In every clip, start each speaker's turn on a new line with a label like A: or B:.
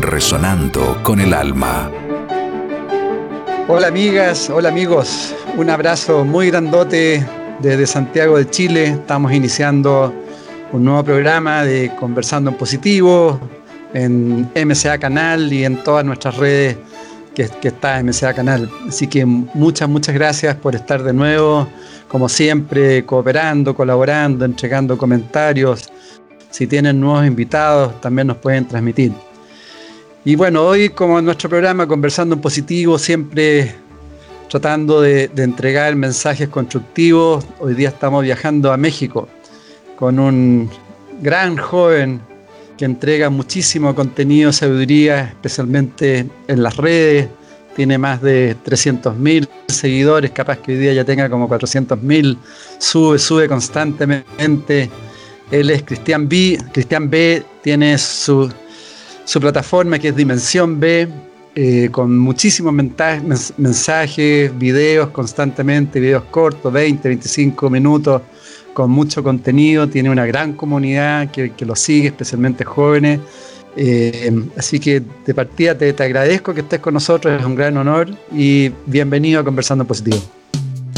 A: resonando con el alma.
B: Hola amigas, hola amigos, un abrazo muy grandote desde Santiago de Chile. Estamos iniciando un nuevo programa de Conversando en Positivo en MCA Canal y en todas nuestras redes que, que está MCA Canal. Así que muchas, muchas gracias por estar de nuevo, como siempre, cooperando, colaborando, entregando comentarios. Si tienen nuevos invitados, también nos pueden transmitir. Y bueno, hoy como en nuestro programa Conversando en Positivo, siempre tratando de, entregar mensajes constructivos, hoy día estamos viajando a México con un gran joven que entrega muchísimo contenido, sabiduría, especialmente en las redes. Tiene más de 300.000 seguidores, capaz que hoy día ya tenga como 400.000. Sube, sube constantemente. Él es Cristian B. Cristian B tiene su su plataforma que es Dimensión B, eh, con muchísimos mensajes, videos constantemente, videos cortos, 20, 25 minutos, con mucho contenido, tiene una gran comunidad que, lo sigue, especialmente jóvenes. Eh, así que de partida te, te, agradezco que estés con nosotros, es un gran honor y bienvenido a Conversando Positivo.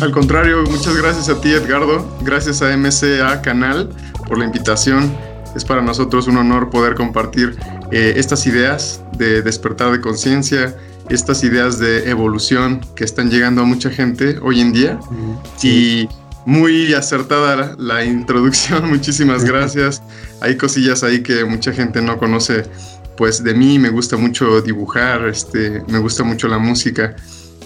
C: Al contrario, muchas gracias a ti Edgardo, gracias a MCA Canal por la invitación es para nosotros un honor poder compartir eh, estas ideas de despertar de conciencia, estas ideas de evolución que están llegando a mucha gente hoy en día. Y muy acertada la, introducción, muchísimas gracias. Hay cosillas ahí que mucha gente no conoce. Pues de mí me gusta mucho dibujar, este, me gusta mucho la música,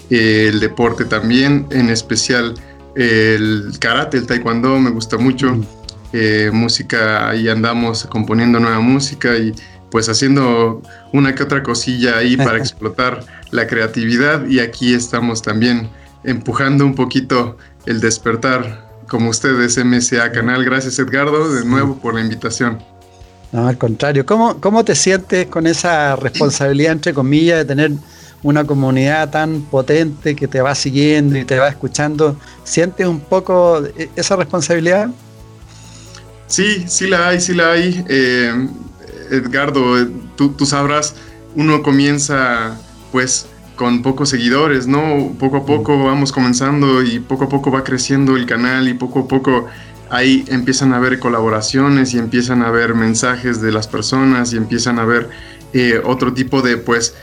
C: el deporte también, en especial el karate, el taekwondo me gusta mucho. Eh, música, ahí andamos componiendo nueva música y pues haciendo una que otra cosilla ahí para explotar la creatividad y aquí estamos también empujando un poquito el despertar como ustedes MSA Canal. Gracias Edgardo de nuevo por la invitación.
B: No, al contrario, ¿Cómo, ¿cómo te sientes con esa responsabilidad, entre comillas, de tener una comunidad tan potente que te va siguiendo y te va escuchando? ¿Sientes un poco esa responsabilidad?
C: Sí, sí la hay, sí la hay. Eh, Edgardo, tú, sabrás, uno comienza pues con pocos seguidores, ¿no? Poco a poco vamos comenzando y poco a poco va creciendo el canal y poco a poco ahí empiezan a haber colaboraciones y empiezan a haber mensajes de las personas y empiezan a haber eh, otro tipo de pues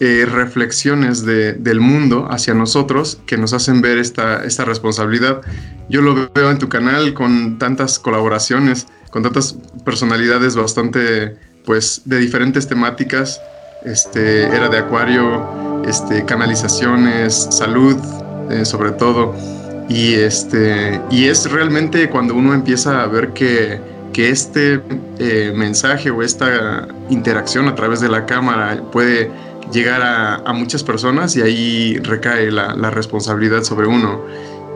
C: eh, reflexiones del mundo hacia nosotros que nos hacen ver esta, esta responsabilidad. Yo lo veo en tu canal con tantas colaboraciones, con tantas personalidades bastante, pues, de diferentes temáticas. Este, era de acuario, este, canalizaciones, salud, eh, sobre todo. Y, este, y es realmente cuando uno empieza a ver que, que este eh, mensaje o esta interacción a través de la cámara puede llegar a, muchas personas y ahí recae la, responsabilidad sobre uno.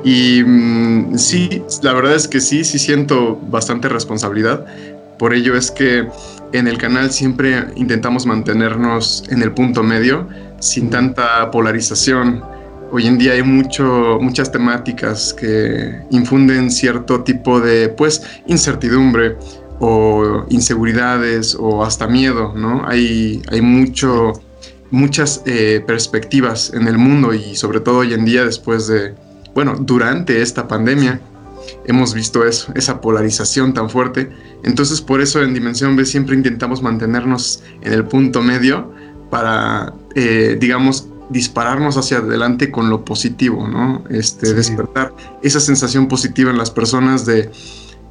C: Y mm, sí, la verdad es que sí, sí siento bastante responsabilidad. Por ello es que en el canal siempre intentamos mantenernos en el punto medio, sin tanta polarización. Hoy en día hay mucho, muchas temáticas que infunden cierto tipo de pues, incertidumbre o inseguridades o hasta miedo, ¿no? Hay, hay mucho muchas eh, perspectivas en el mundo y sobre todo hoy en día después de, bueno, durante esta pandemia hemos visto eso, esa polarización tan fuerte. Entonces por eso en Dimensión B siempre intentamos mantenernos en el punto medio para, eh, digamos, dispararnos hacia adelante con lo positivo, ¿no? Este, despertar esa sensación positiva en las personas de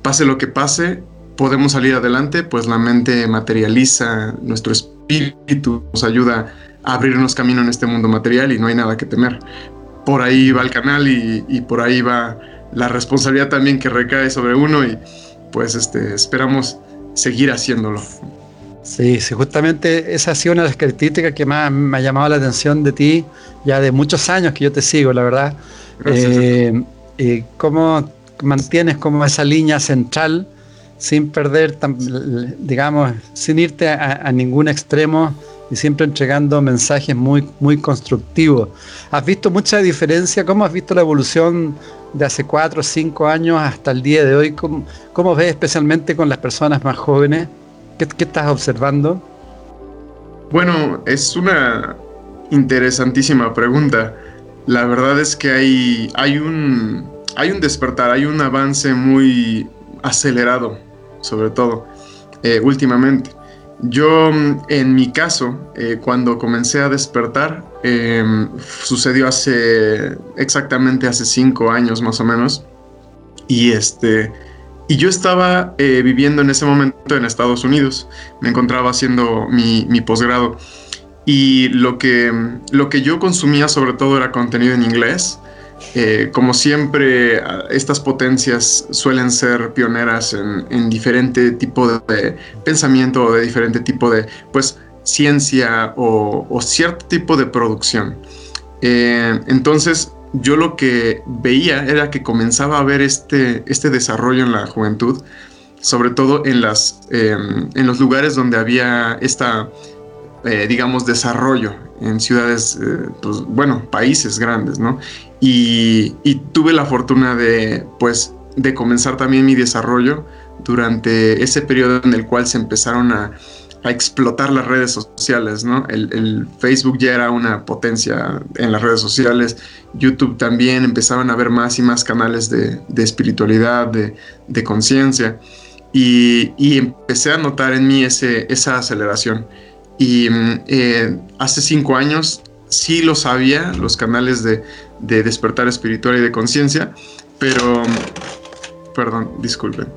C: pase lo que pase, podemos salir adelante, pues la mente materializa, nuestro espíritu nos ayuda abrirnos camino en este mundo material y no hay nada que temer. Por ahí va el canal y, por ahí va la responsabilidad también que recae sobre uno y pues este, esperamos seguir haciéndolo.
B: Sí, sí, justamente esa ha sido una de las características que más me ha llamado la atención de ti, ya de muchos años que yo te sigo, la verdad. Eh, eh, cómo mantienes como esa línea central sin perder, digamos, sin irte a, ningún extremo y siempre entregando mensajes muy, muy constructivos. ¿Has visto mucha diferencia? ¿Cómo has visto la evolución de hace cuatro o cinco años hasta el día de hoy? ¿Cómo, cómo ves especialmente con las personas más jóvenes? ¿Qué, ¿Qué, estás observando?
C: Bueno, es una interesantísima pregunta. La verdad es que hay, hay, un, hay un despertar, hay un avance muy acelerado sobre todo, eh, últimamente. Yo, en mi caso, eh, cuando comencé a despertar, em, sucedió hace exactamente hace cinco años más o menos. Y este, y yo estaba eh, viviendo en ese momento en Estados Unidos. Me encontraba haciendo mi, mi posgrado. Y lo que, lo que yo consumía sobre todo era contenido en inglés. Eh, como siempre, estas potencias suelen ser pioneras en, diferente tipo de, pensamiento o de diferente tipo de pues, ciencia o, cierto tipo de producción. Eh, entonces, yo lo que veía era que comenzaba a haber este, este desarrollo en la juventud, sobre todo en, las, em, en los lugares donde había esta, eh, digamos, desarrollo en ciudades, pues, bueno, países grandes, ¿no? Y, tuve la fortuna de, pues, de comenzar también mi desarrollo durante ese periodo en el cual se empezaron a, explotar las redes sociales, ¿no? El, Facebook ya era una potencia en las redes sociales, YouTube también, empezaron a haber más y más canales de, espiritualidad, de, conciencia, y, empecé a notar en mí ese, esa aceleración. Y mm, eh, hace cinco años sí lo sabía, los canales de, de despertar espiritual y de conciencia, pero, perdón, disculpen,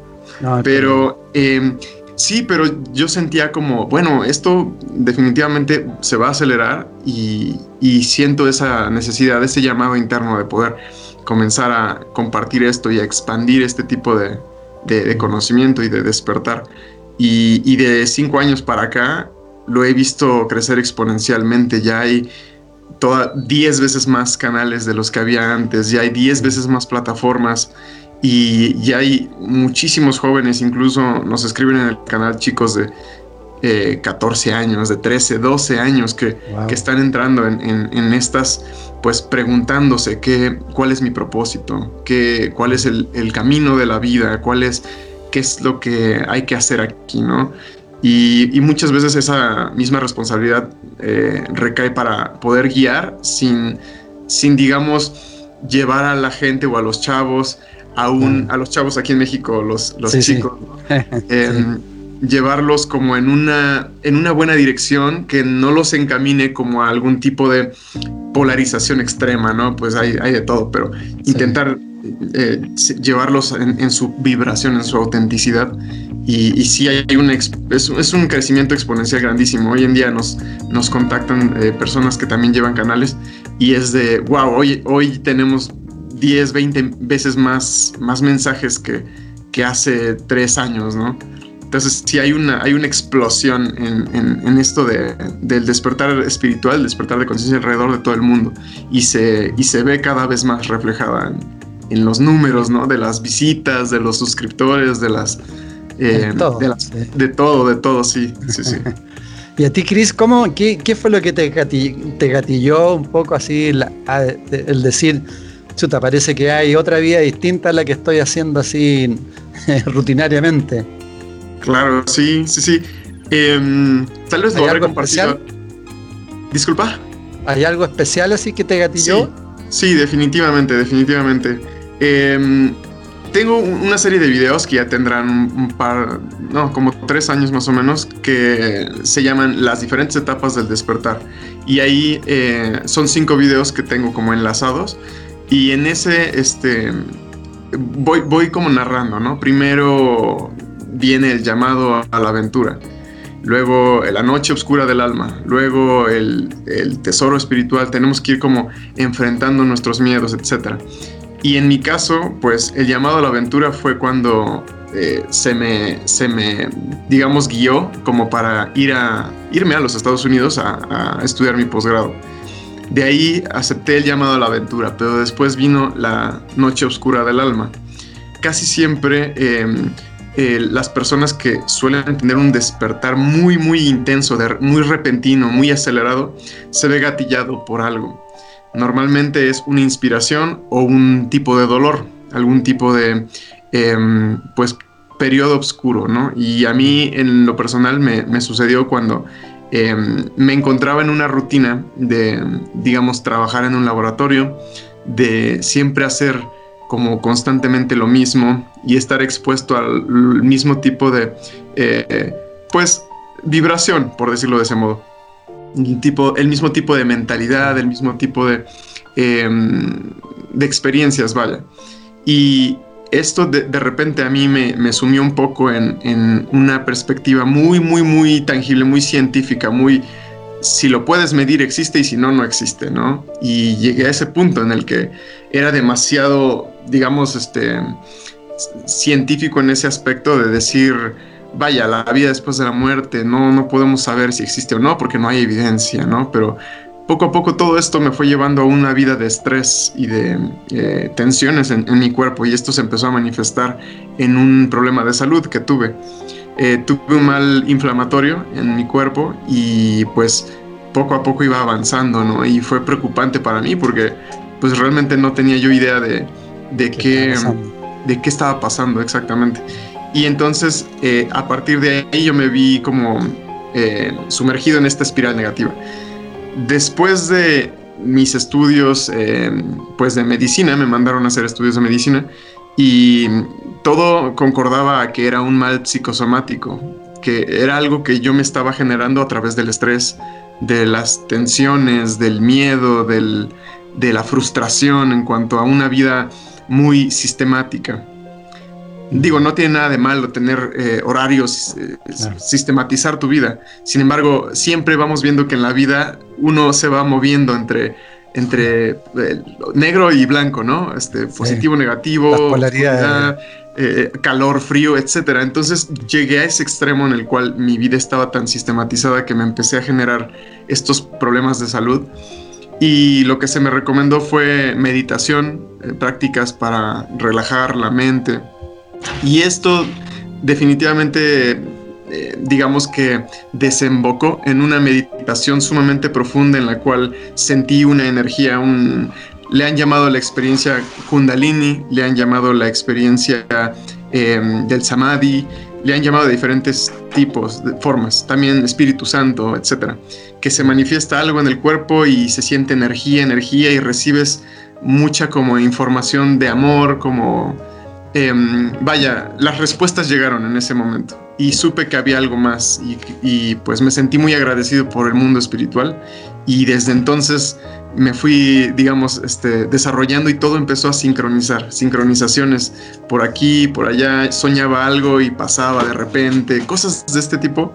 C: pero em, sí, pero yo sentía como, bueno, esto definitivamente se va a acelerar y, siento esa necesidad, ese llamado interno de poder comenzar a compartir esto y a expandir este tipo de, conocimiento y de despertar. Y, y, de cinco años para acá lo he visto crecer exponencialmente. Ya hay 10 veces más canales de los que había antes, ya hay 10 veces más plataformas y ya hay muchísimos jóvenes, incluso nos escriben en el canal chicos de 14 eh, años, de 13, 12 años que, están entrando en, estas, pues preguntándose qué, cuál es mi propósito, qué, cuál es el, el camino de la vida, cuál es, qué es lo que hay que hacer aquí, ¿no? Y, muchas veces esa misma responsabilidad eh, recae para poder guiar sin, sin, digamos, llevar a la gente o a los chavos, aún a los chavos aquí en México, los, los chicos, em, llevarlos como en una, en una buena dirección que no los encamine como a algún tipo de polarización extrema, ¿no? Pues hay, hay de todo, pero intentar eh, llevarlos en, su vibración, en su autenticidad. Y, y sí hay un, es, un crecimiento exponencial grandísimo. Hoy en día nos, nos contactan eh, personas que también llevan canales y es de, wow, hoy, hoy tenemos 10, 20 veces más, más mensajes que, que hace tres años, ¿no? Entonces sí hay una, hay una explosión en, en, esto de, del despertar espiritual, despertar de conciencia alrededor de todo el mundo y se, y se ve cada vez más reflejada en, en los números, ¿no? De las visitas, de los suscriptores, de las... Eh, de, todo, de, todo, de todo, sí, sí, sí.
B: y a ti, Cris, ¿cómo, qué, qué, fue lo que te, te gatilló un poco así el decir, chuta, parece que hay otra vida distinta a la que estoy haciendo así rutinariamente?
C: Claro, sí, sí, sí. Em, tal vez lo voy a compartir. Disculpa.
B: ¿Hay algo especial así que te gatilló?
C: Sí, sí definitivamente, definitivamente. Em, tengo una serie de videos que ya tendrán un par, no, como tres años más o menos, que se llaman Las diferentes etapas del despertar. Y ahí eh, son cinco videos que tengo como enlazados. Y en ese, este, voy, voy como narrando, ¿no? Primero viene el llamado a la aventura. Luego la noche oscura del alma, luego el, el tesoro espiritual, tenemos que ir como enfrentando nuestros miedos, etcétera. Y en mi caso, pues el llamado a la aventura fue cuando eh, se, me, se me, digamos, guió como para ir a, irme a los Estados Unidos a, estudiar mi posgrado. De ahí acepté el llamado a la aventura, pero después vino la noche oscura del alma. Casi siempre em, las personas que suelen tener un despertar muy, muy intenso, muy repentino, muy acelerado, se ve gatillado por algo. Normalmente es una inspiración o un tipo de dolor, algún tipo de, em, pues, periodo oscuro, ¿no? Y a mí en lo personal me, sucedió cuando em, me encontraba en una rutina de, digamos, trabajar en un laboratorio, de siempre hacer como constantemente lo mismo y estar expuesto al mismo tipo de, eh, pues, vibración, por decirlo de ese modo. El, mismo tipo de mentalidad, el mismo tipo de, em, de experiencias, vaya. Y esto de, repente a mí me, sumió un poco en, en, una perspectiva muy, muy, muy tangible, muy científica, muy, si lo puedes medir existe y si no, no existe, ¿no? Y llegué a ese punto en el que era demasiado, digamos, este, científico en ese aspecto de decir, vaya, la vida después de la muerte, no, no podemos saber si existe o no porque no hay evidencia, ¿no? Pero poco a poco todo esto me fue llevando a una vida de estrés y de eh, tensiones en, mi cuerpo y esto se empezó a manifestar en un problema de salud que tuve. Eh, tuve un mal inflamatorio en mi cuerpo y pues poco a poco iba avanzando, ¿no? Y fue preocupante para mí porque pues realmente no tenía yo idea de, de qué, de qué estaba pasando exactamente. Y entonces eh, a partir de ahí yo me vi como eh, sumergido en esta espiral negativa. Después de mis estudios pues de medicina, me mandaron a hacer estudios de medicina y todo concordaba que era un mal psicosomático, que era algo que yo me estaba generando a través del estrés, de las tensiones, del miedo, de la frustración en cuanto a una vida muy sistemática. Digo, no tiene nada de malo tener eh, horarios, eh, sistematizar tu vida. Sin embargo, siempre vamos viendo que en la vida uno se va moviendo entre entre eh, negro y blanco, ¿no? Este, positivo, negativo, eh, calor, frío, etcétera. Entonces llegué a ese extremo en el cual mi vida estaba tan sistematizada que me empecé a generar estos problemas de salud. Y lo que se me recomendó fue meditación, eh, prácticas para relajar la mente. Y esto definitivamente eh, digamos que desembocó en una meditación sumamente profunda en la cual sentí una energía, un, le han llamado la experiencia kundalini, le han llamado la experiencia em, del samadhi, le han llamado de diferentes tipos, de formas, también Espíritu Santo, etcétera, que se manifiesta algo en el cuerpo y se siente energía, energía y recibes mucha como información de amor, como Em, vaya, las respuestas llegaron en ese momento y supe que había algo más y, pues me sentí muy agradecido por el mundo espiritual y desde entonces me fui, digamos, este, desarrollando y todo empezó a sincronizar, sincronizaciones por aquí, por allá, soñaba algo y pasaba de repente, cosas de este tipo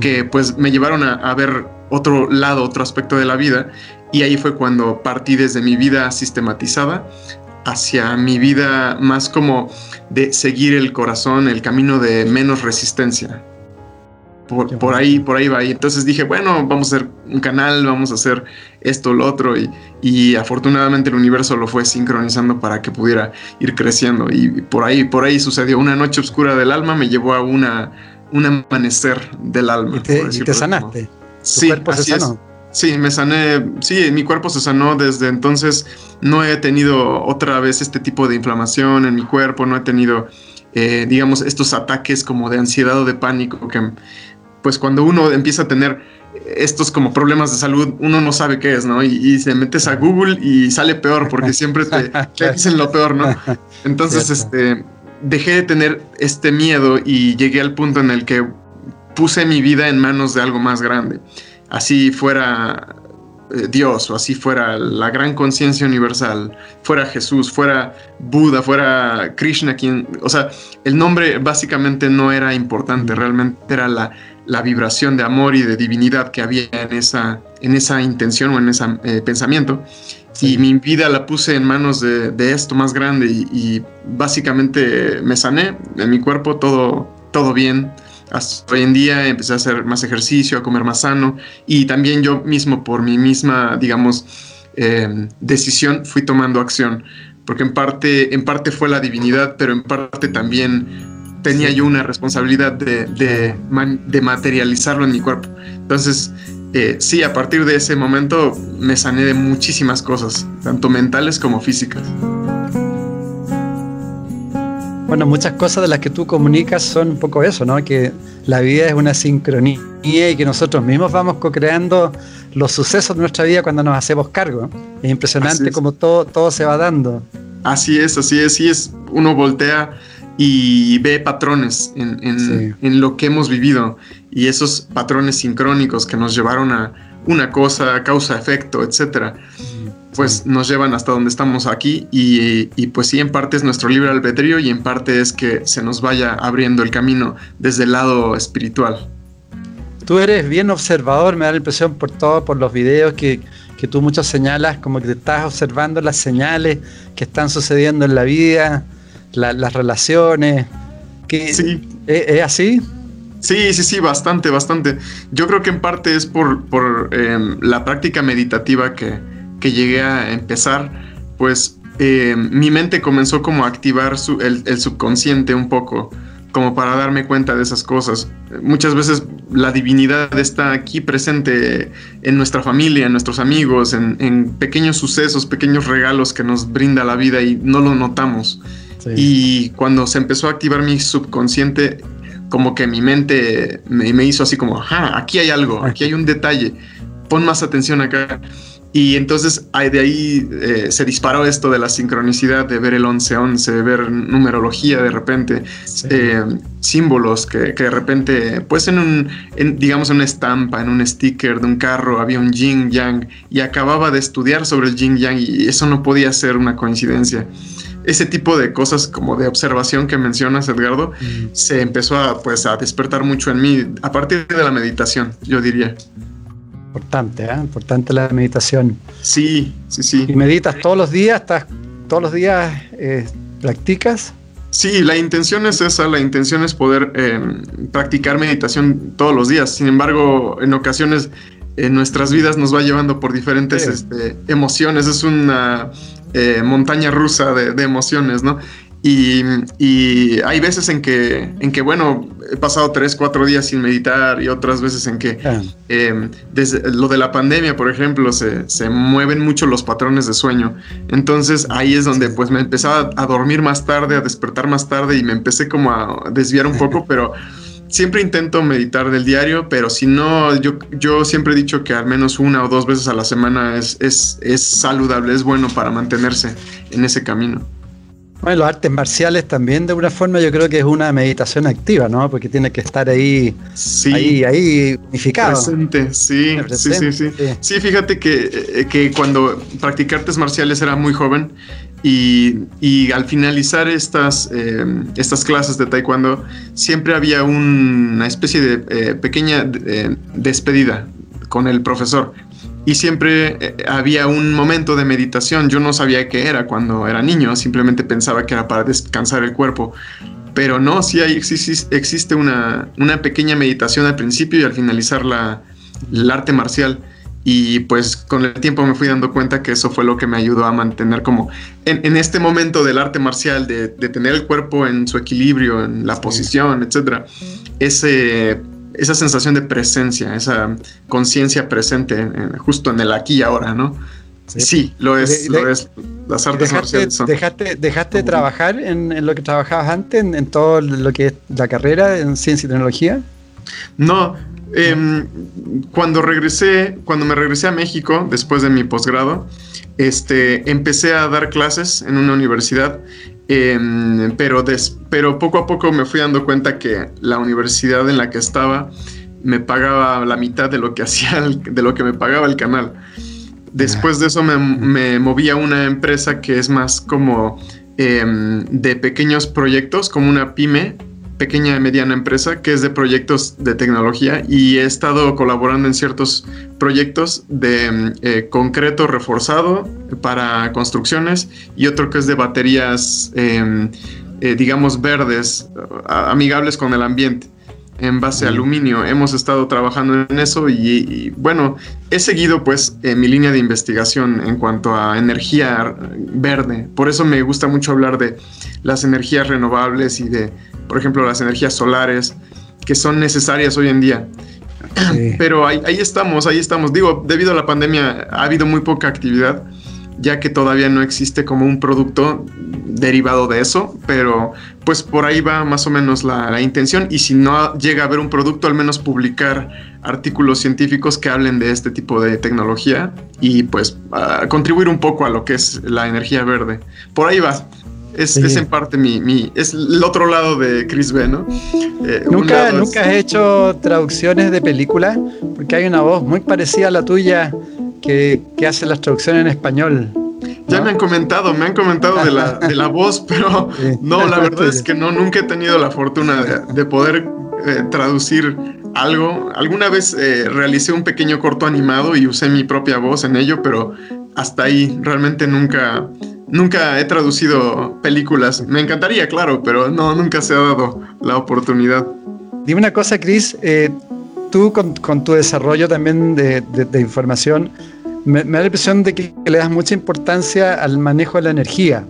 C: que pues me llevaron a, a ver otro lado, otro aspecto de la vida y ahí fue cuando partí desde mi vida sistematizada hacia mi vida más como de seguir el corazón, el camino de menos resistencia. Por, ahí, por ahí va. Y entonces dije, bueno, vamos a hacer un canal, vamos a hacer esto, lo otro. Y, y, afortunadamente el universo lo fue sincronizando para que pudiera ir creciendo. Y por ahí, por ahí sucedió. Una noche oscura del alma me llevó a una, un amanecer del alma.
B: Y te, sanaste.
C: sí, así Es. Sí, me sané, sí, mi cuerpo se sanó desde entonces. No he tenido otra vez este tipo de inflamación en mi cuerpo, no he tenido, eh, digamos, estos ataques como de ansiedad o de pánico que, pues cuando uno empieza a tener estos como problemas de salud, uno no sabe qué es, ¿no? Y, se metes a Google y sale peor porque siempre te, dicen lo peor, ¿no? Entonces, este, dejé de tener este miedo y llegué al punto en el que puse mi vida en manos de algo más grande así fuera eh, Dios o así fuera la gran conciencia universal, fuera Jesús, fuera Buda, fuera Krishna, quien, o sea, el nombre básicamente no era importante, realmente era la, la vibración de amor y de divinidad que había en esa, en esa intención o en ese eh, pensamiento. Y mi vida la puse en manos de, esto más grande y, básicamente me sané en mi cuerpo, todo, todo bien. Hasta hoy en día empecé a hacer más ejercicio, a comer más sano y también yo mismo por mi misma, digamos, eh, decisión fui tomando acción. Porque en parte, en parte fue la divinidad, pero en parte también tenía yo una responsabilidad de, de, materializarlo en mi cuerpo. Entonces, eh, sí, a partir de ese momento me sané de muchísimas cosas, tanto mentales como físicas.
B: Bueno, muchas cosas de las que tú comunicas son un poco eso, ¿no? Que la vida es una sincronía y que nosotros mismos vamos co-creando los sucesos de nuestra vida cuando nos hacemos cargo. Es impresionante cómo todo, todo se va dando.
C: Así es, así es, así es. Uno voltea y ve patrones en, lo que hemos vivido y esos patrones sincrónicos que nos llevaron a una cosa, causa, efecto, etcétera, pues nos llevan hasta donde estamos aquí y, y, pues sí, en parte es nuestro libre albedrío y en parte es que se nos vaya abriendo el camino desde el lado espiritual.
B: Tú eres bien observador, me da la impresión por todo, por los videos que, que tú muchas señalas, como que te estás observando las señales que están sucediendo en la vida, las relaciones. Que, sí. ¿es, así?
C: Sí, sí, sí, bastante, bastante. Yo creo que en parte es por, por em, la práctica meditativa que, que, llegué a empezar, pues em, mi mente comenzó como a activar el, el, subconsciente un poco, como para darme cuenta de esas cosas. Muchas veces la divinidad está aquí presente en nuestra familia, en nuestros amigos, en, en pequeños sucesos, pequeños regalos que nos brinda la vida y no lo notamos. Y cuando se empezó a activar mi subconsciente, como que mi mente me, hizo así como, ajá, aquí hay algo, aquí hay un detalle, pon más atención acá. Y entonces de ahí eh, se disparó esto de la sincronicidad, de ver el 11-11, de ver numerología de repente, eh, símbolos que, de repente, pues en un, digamos en una estampa, en un sticker de un carro había un yin yang y acababa de estudiar sobre el yin yang y eso no podía ser una coincidencia. Ese tipo de cosas como de observación que mencionas, Edgardo, se empezó a, pues, a despertar mucho en mí a partir de la meditación, yo diría.
B: Importante, ¿eh? Importante la meditación.
C: Sí, sí, sí.
B: ¿Y meditas todos los días? ¿Estás todos los días eh, practicas?
C: Sí, la intención es esa, la intención es poder em, practicar meditación todos los días. Sin embargo, en ocasiones en nuestras vidas nos va llevando por diferentes este, emociones. Es una eh, montaña rusa de, emociones, ¿no? Y, hay veces en que, en que, bueno, he pasado tres, cuatro días sin meditar y otras veces en que em, desde lo de la pandemia, por ejemplo, se, se, mueven mucho los patrones de sueño. Entonces ahí es donde pues me empezaba a dormir más tarde, a despertar más tarde y me empecé como a desviar un poco, pero siempre intento meditar del diario, pero si no, yo, yo siempre he dicho que al menos una o dos veces a la semana es, es, es saludable, es bueno para mantenerse en ese camino.
B: Bueno, los artes marciales también de una forma yo creo que es una meditación activa, ¿no? Porque tiene que estar ahí, sí, ahí, ahí unificado.
C: Presente, sí, sí, sí, sí, sí. fíjate que, eh, que cuando practiqué artes marciales era muy joven y, al finalizar estas, eh, estas clases de taekwondo, siempre había una especie de eh, pequeña eh, despedida con el profesor. Y siempre había un momento de meditación. Yo no sabía qué era cuando era niño, simplemente pensaba que era para descansar el cuerpo. Pero no, sí hay, existe una, una pequeña meditación al principio y al finalizar la, el arte marcial. Y pues con el tiempo me fui dando cuenta que eso fue lo que me ayudó a mantener como en, este momento del arte marcial, de, tener el cuerpo en su equilibrio, en la posición, etcétera, ese, esa sensación de presencia, esa conciencia presente justo en el aquí y ahora, ¿no? Sí, lo es, lo es.
B: Las artes marciales son. Dejaste, dejaste de trabajar en, lo que trabajabas antes, en, en, todo lo que es la carrera en ciencia y tecnología?
C: No, Em, cuando regresé, cuando me regresé a México después de mi posgrado, este, empecé a dar clases en una universidad, em, pero, pero poco a poco me fui dando cuenta que la universidad en la que estaba me pagaba la mitad de lo que hacía, de lo que me pagaba el canal. Después de eso me, me moví a una empresa que es más como em, de pequeños proyectos, como una pyme, pequeña y mediana empresa que es de proyectos de tecnología y he estado colaborando en ciertos proyectos de eh, concreto reforzado para construcciones y otro que es de baterías, em, eh, digamos, verdes, amigables con el ambiente en base a aluminio. Hemos estado trabajando en eso y, bueno, he seguido pues mi línea de investigación en cuanto a energía verde. Por eso me gusta mucho hablar de las energías renovables y de, por ejemplo, las energías solares que son necesarias hoy en día. Pero ahí, ahí estamos, ahí estamos. Digo, debido a la pandemia ha habido muy poca actividad ya que todavía no existe como un producto derivado de eso, pero pues por ahí va más o menos la, intención y si no llega a haber un producto, al menos publicar artículos científicos que hablen de este tipo de tecnología y pues contribuir un poco a lo que es la energía verde. Por ahí va. Es, en parte mi, es el otro lado de Chris B, ¿no?
B: Eh, ¿Nunca, ¿Nunca has hecho traducciones de películas? Porque hay una voz muy parecida a la tuya que, hace las traducciones en español.
C: Ya me han comentado, me han comentado de la, de la voz, pero no, la verdad es que no, nunca he tenido la fortuna de, poder eh, traducir algo. Alguna vez eh, realicé un pequeño corto animado y usé mi propia voz en ello, pero hasta ahí realmente nunca, nunca he traducido películas. Me encantaría, claro, pero no, nunca se ha dado la oportunidad.
B: Dime una cosa, Chris. Eh, tú con, tu desarrollo también de, información, me, da la impresión de que, le das mucha importancia al manejo de la energía.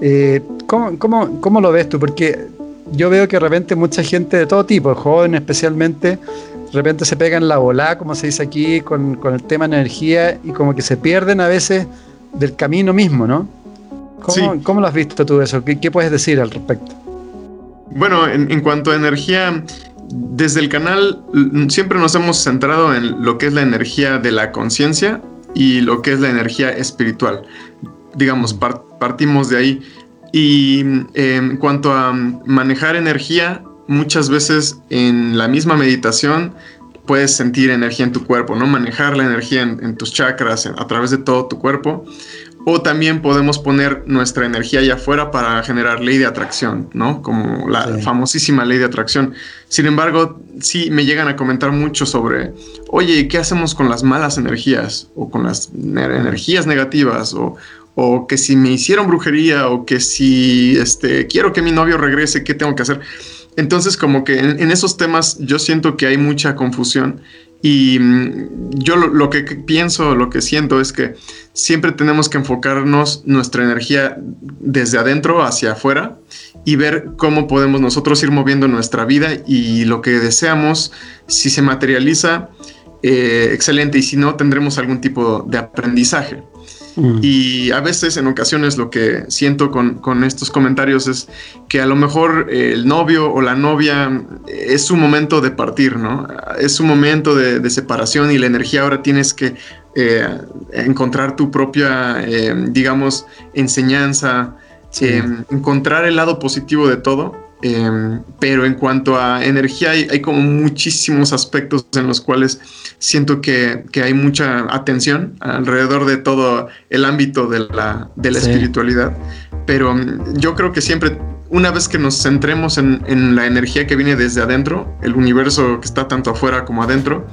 B: Eh, ¿cómo, lo ves tú? Porque yo veo que de repente mucha gente de todo tipo, jóvenes especialmente, de repente se pegan la bola, como se dice aquí, con, el tema de energía y como que se pierden a veces del camino mismo, ¿no? ¿Cómo, lo has visto tú eso? ¿Qué, puedes decir al respecto?
C: Bueno, en, en cuanto a energía, desde el canal siempre nos hemos centrado en lo que es la energía de la conciencia y lo que es la energía espiritual. Digamos, partimos de ahí. Y en cuanto a manejar energía, muchas veces en la misma meditación puedes sentir energía en tu cuerpo, ¿no? Manejar la energía en, tus chakras a través de todo tu cuerpo. O también podemos poner nuestra energía allá afuera para generar ley de atracción, ¿no? Como la famosísima ley de atracción. Sin embargo, sí me llegan a comentar mucho sobre, oye, ¿qué hacemos con las malas energías? O con las energías negativas, o, o que si me hicieron brujería, o que si este, quiero que mi novio regrese, ¿qué tengo que hacer? Entonces, como que en, esos temas yo siento que hay mucha confusión y mm, yo lo, que pienso, lo que siento es que siempre tenemos que enfocarnos nuestra energía desde adentro hacia afuera y ver cómo podemos nosotros ir moviendo nuestra vida y lo que deseamos, si se materializa, eh, excelente, y si no, tendremos algún tipo de aprendizaje. Mm. Y a veces, en ocasiones, lo que siento con, estos comentarios es que a lo mejor el novio o la novia es su momento de partir, ¿no? Es su momento de, separación y la energía ahora tienes que eh, encontrar tu propia, eh, digamos, enseñanza, eh, encontrar el lado positivo de todo Em, pero en cuanto a energía, hay, como muchísimos aspectos en los cuales siento que, hay mucha atención alrededor de todo el ámbito de la, espiritualidad. Pero em, yo creo que siempre, una vez que nos centremos en, la energía que viene desde adentro, el universo que está tanto afuera como adentro,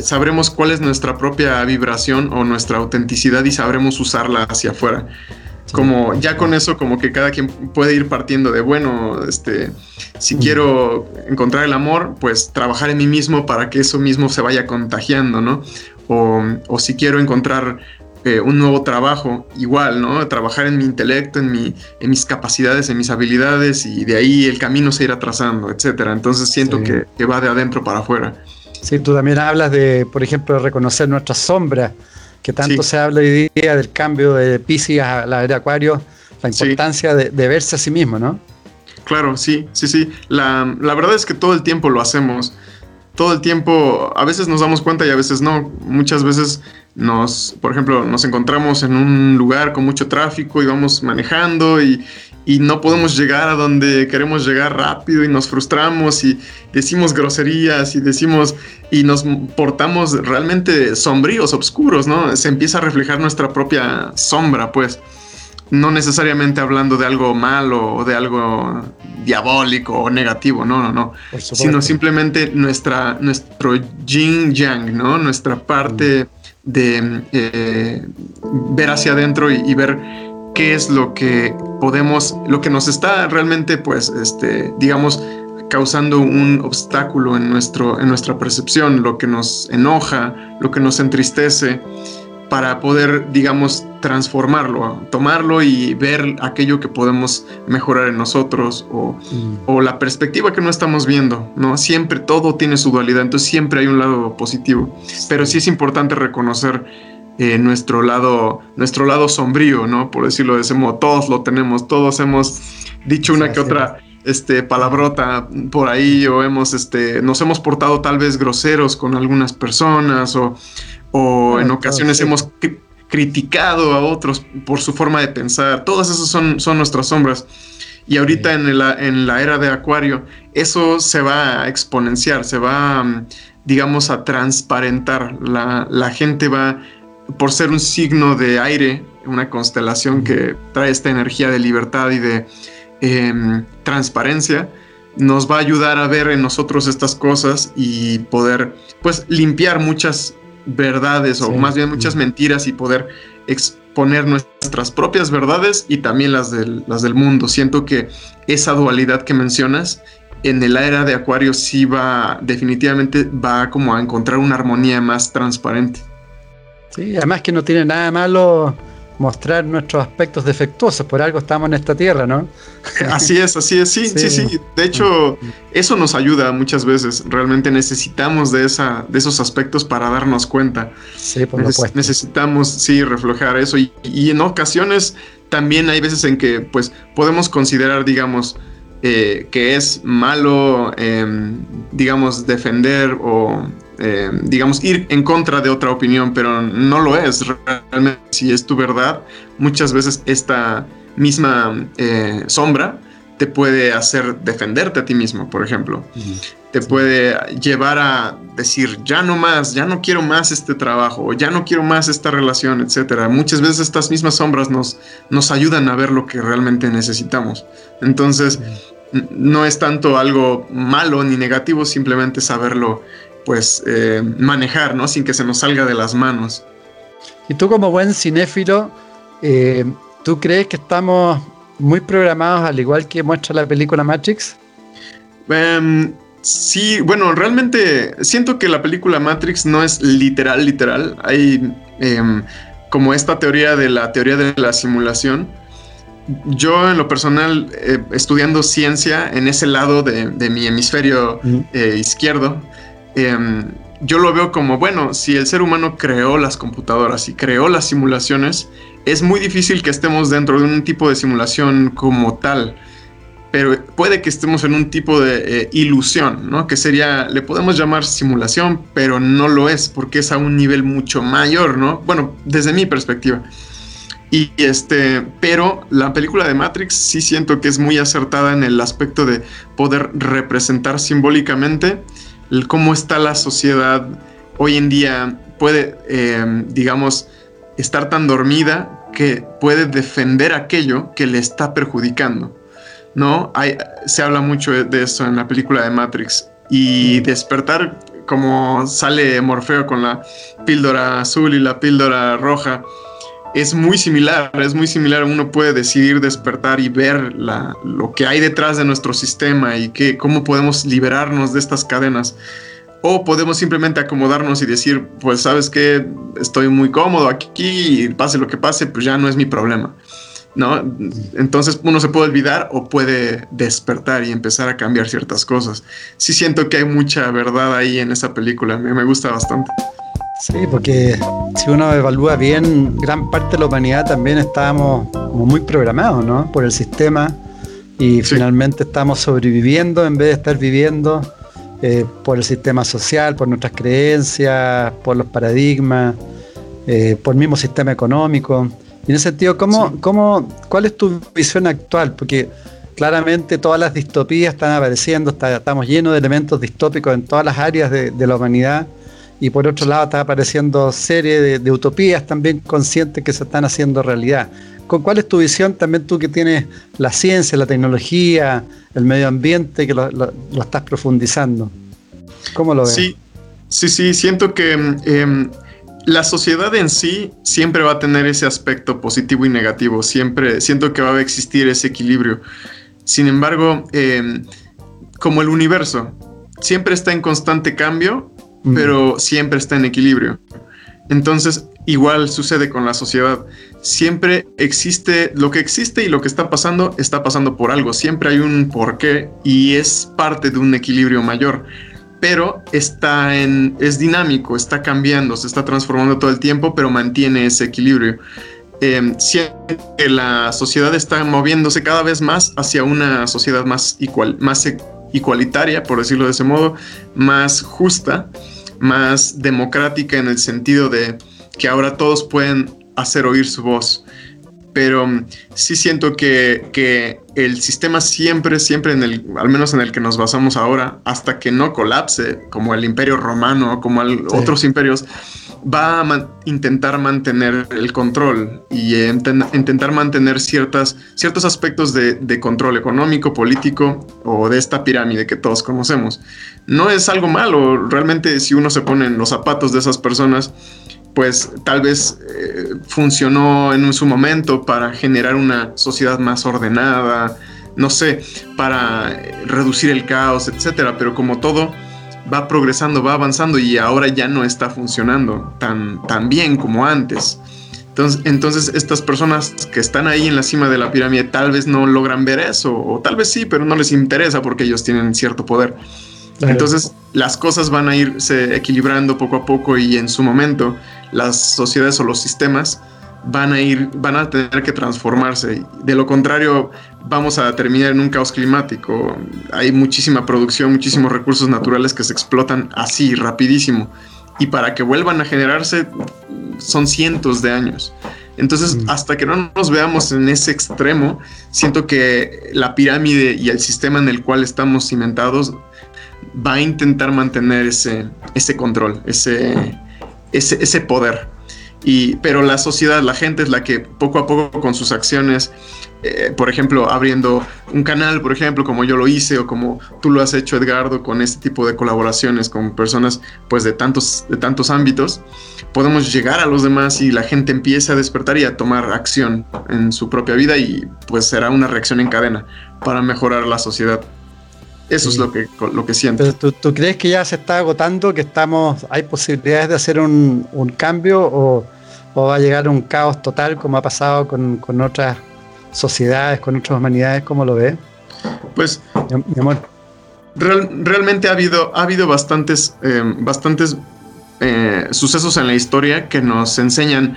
C: sabremos cuál es nuestra propia vibración o nuestra autenticidad y sabremos usarla hacia afuera como ya con eso como que cada quien puede ir partiendo de bueno este si quiero encontrar el amor pues trabajar en mí mismo para que eso mismo se vaya contagiando no o, si quiero encontrar eh, un nuevo trabajo igual no trabajar en mi intelecto en mi en mis capacidades en mis habilidades y de ahí el camino se irá trazando etcétera. Entonces siento que, que va de adentro para afuera.
B: Sí tú también hablas de por ejemplo reconocer nuestras sombras que tanto se habla hoy día del cambio de Pisces a la era Acuario, la importancia de, verse a sí mismo, ¿no?
C: Claro, sí, sí, sí. La, la, verdad es que todo el tiempo lo hacemos. Todo el tiempo, a veces nos damos cuenta y a veces no. Muchas veces nos, por ejemplo, nos encontramos en un lugar con mucho tráfico y vamos manejando y, y no podemos llegar a donde queremos llegar rápido y nos frustramos y decimos groserías y decimos y nos portamos realmente sombríos, oscuros, ¿no? Se empieza a reflejar nuestra propia sombra, pues. no necesariamente hablando de algo malo o de algo diabólico o negativo, no, no, no, sino simplemente nuestra, nuestro yin yang, ¿no? Nuestra parte de eh, ver hacia adentro y, ver qué es lo que podemos, lo que nos está realmente, pues, este, digamos, causando un obstáculo en, nuestro, en nuestra percepción, lo que nos enoja, lo que nos entristece para poder, digamos, transformarlo, tomarlo y ver aquello que podemos mejorar en nosotros o, mm. o, la perspectiva que no estamos viendo, ¿no? Siempre todo tiene su dualidad, entonces siempre hay un lado positivo, pero sí es importante reconocer eh, nuestro lado, nuestro lado sombrío, ¿no? Por decirlo de ese modo, todos lo tenemos, todos hemos dicho una que otra este palabrota por ahí o hemos este nos hemos portado tal vez groseros con algunas personas o o en ocasiones hemos criticado a otros por su forma de pensar. Todas esas son, son nuestras sombras. Y ahorita en, la, en la era de Acuario, eso se va a exponenciar, se va, mm, digamos, a transparentar. La, la gente va, por ser un signo de aire, una constelación que trae esta energía de libertad y de em, transparencia, nos va a ayudar a ver en nosotros estas cosas y poder, pues, limpiar muchas verdades o más bien muchas mentiras y poder exponer nuestras propias verdades y también las del, las del mundo. Siento que esa dualidad que mencionas en el era de Acuario sí va, definitivamente va como a encontrar una armonía más transparente.
B: Sí, además que no tiene nada malo mostrar nuestros aspectos defectuosos, por algo estamos en esta tierra, ¿no?
C: Así es, así es, sí, sí, sí. De hecho, eso nos ayuda muchas veces. Realmente necesitamos de, esa, de esos aspectos para darnos cuenta.
B: Sí, por supuesto.
C: Necesitamos, sí, reflejar eso. Y, y, en ocasiones también hay veces en que, pues, podemos considerar, digamos, eh, que es malo, em, digamos, defender o eh, digamos, ir en contra de otra opinión, pero no lo es. Realmente, si es tu verdad, muchas veces esta misma eh, sombra te puede hacer defenderte a ti mismo, por ejemplo. Te puede llevar a decir, ya no más, ya no quiero más este trabajo, ya no quiero más esta relación, etc. Muchas veces estas mismas sombras nos, nos ayudan a ver lo que realmente necesitamos. Entonces, no es tanto algo malo ni negativo, simplemente saberlo pues eh, manejar, ¿no? Sin que se nos salga de las manos.
B: Y tú como buen cinéfilo, eh, ¿tú crees que estamos muy programados al igual que muestra la película Matrix?
C: Em, sí, bueno, realmente siento que la película Matrix no es literal, literal. Hay em, como esta teoría de la teoría de la simulación. Yo en lo personal, eh, estudiando ciencia en ese lado de, mi hemisferio izquierdo, Em, yo lo veo como, bueno, si el ser humano creó las computadoras y creó las simulaciones, es muy difícil que estemos dentro de un tipo de simulación como tal. Pero puede que estemos en un tipo de eh, ilusión, ¿no? Que sería, le podemos llamar simulación, pero no lo es, porque es a un nivel mucho mayor, ¿no? Bueno, desde mi perspectiva. Y este, pero la película de Matrix sí siento que es muy acertada en el aspecto de poder representar simbólicamente cómo está la sociedad hoy en día puede, eh, digamos, estar tan dormida que puede defender aquello que le está perjudicando. ¿No? Se habla mucho de eso en la película de Matrix. Y despertar, como sale Morfeo con la píldora azul y la píldora roja, es muy similar, es muy similar. Uno puede decidir despertar y ver la, lo que hay detrás de nuestro sistema y que, cómo podemos liberarnos de estas cadenas. O podemos simplemente acomodarnos y decir, pues sabes que estoy muy cómodo aquí y pase lo que pase, pues ya no es mi problema. ¿No? Entonces uno se puede olvidar o puede despertar y empezar a cambiar ciertas cosas. Sí siento que hay mucha verdad ahí en esa película, me, me gusta bastante.
B: Sí, porque si uno evalúa bien, gran parte de la humanidad también estábamos como muy programados, ¿no? Por el sistema y finalmente estamos sobreviviendo en vez de estar viviendo eh, por el sistema social, por nuestras creencias, por los paradigmas, eh, por el mismo sistema económico. Y en ese sentido, ¿cómo, cómo, ¿cuál es tu visión actual? Porque claramente todas las distopías están apareciendo, estamos llenos de elementos distópicos en todas las áreas de, de la humanidad y por otro lado está apareciendo series de, utopías también conscientes que se están haciendo realidad. ¿Con cuál es tu visión también tú que tienes la ciencia, la tecnología, el medio ambiente, que lo, estás profundizando? ¿Cómo lo ves?
C: Sí, sí, sí, siento que em, la sociedad en sí siempre va a tener ese aspecto positivo y negativo, siempre siento que va a existir ese equilibrio. Sin embargo, em, como el universo siempre está en constante cambio, pero siempre está en equilibrio. Entonces, igual sucede con la sociedad. Siempre existe lo que existe y lo que está pasando está pasando por algo. Siempre hay un porqué y es parte de un equilibrio mayor. Pero está en, es dinámico, está cambiando, se está transformando todo el tiempo, pero mantiene ese equilibrio. Eh, que la sociedad está moviéndose cada vez más hacia una sociedad más, igual, más igualitaria, por decirlo de ese modo, más justa más democrática en el sentido de que ahora todos pueden hacer oír su voz. Pero mm, sí siento que, el sistema siempre, siempre en el, al menos en el que nos basamos ahora, hasta que no colapse, como el imperio romano, como otros imperios, va a intentar mantener el control y intentar mantener ciertas, ciertos aspectos de, control económico, político o de esta pirámide que todos conocemos. No es algo malo, realmente si uno se pone en los zapatos de esas personas, pues tal vez eh, funcionó en su momento para generar una sociedad más ordenada, no sé, para reducir el caos, etcétera, pero como todo va progresando, va avanzando y ahora ya no está funcionando tan, tan bien como antes. Entonces, entonces, estas personas que están ahí en la cima de la pirámide tal vez no logran ver eso, o tal vez sí, pero no les interesa porque ellos tienen cierto poder. Entonces, las cosas van a irse equilibrando poco a poco y en su momento las sociedades o los sistemas van a ir, van a tener que transformarse. De lo contrario, vamos a terminar en un caos climático. Hay muchísima producción, muchísimos recursos naturales que se explotan así, rapidísimo. Y para que vuelvan a generarse, son cientos de años. Entonces, mm. hasta que no nos veamos en ese extremo, siento que la pirámide y el sistema en el cual estamos cimentados va a intentar mantener ese, ese control, ese, ese, ese poder. Y, pero la sociedad, la gente es la que poco a poco con sus acciones, eh, por ejemplo, abriendo un canal, por ejemplo, como yo lo hice o como tú lo has hecho, Edgardo, con este tipo de colaboraciones con personas pues de tantos, de tantos ámbitos, podemos llegar a los demás y la gente empieza a despertar y a tomar acción en su propia vida y pues será una reacción en cadena para mejorar la sociedad. Eso es lo que, lo que siento.
B: ¿tú, crees que ya se está agotando, que estamos, hay posibilidades de hacer un, cambio o, va a llegar un caos total como ha pasado con, otras sociedades, con otras humanidades? ¿Cómo lo ves?
C: Pues, mi, amor. realmente ha habido, ha habido bastantes, eh, bastantes eh, sucesos en la historia que nos enseñan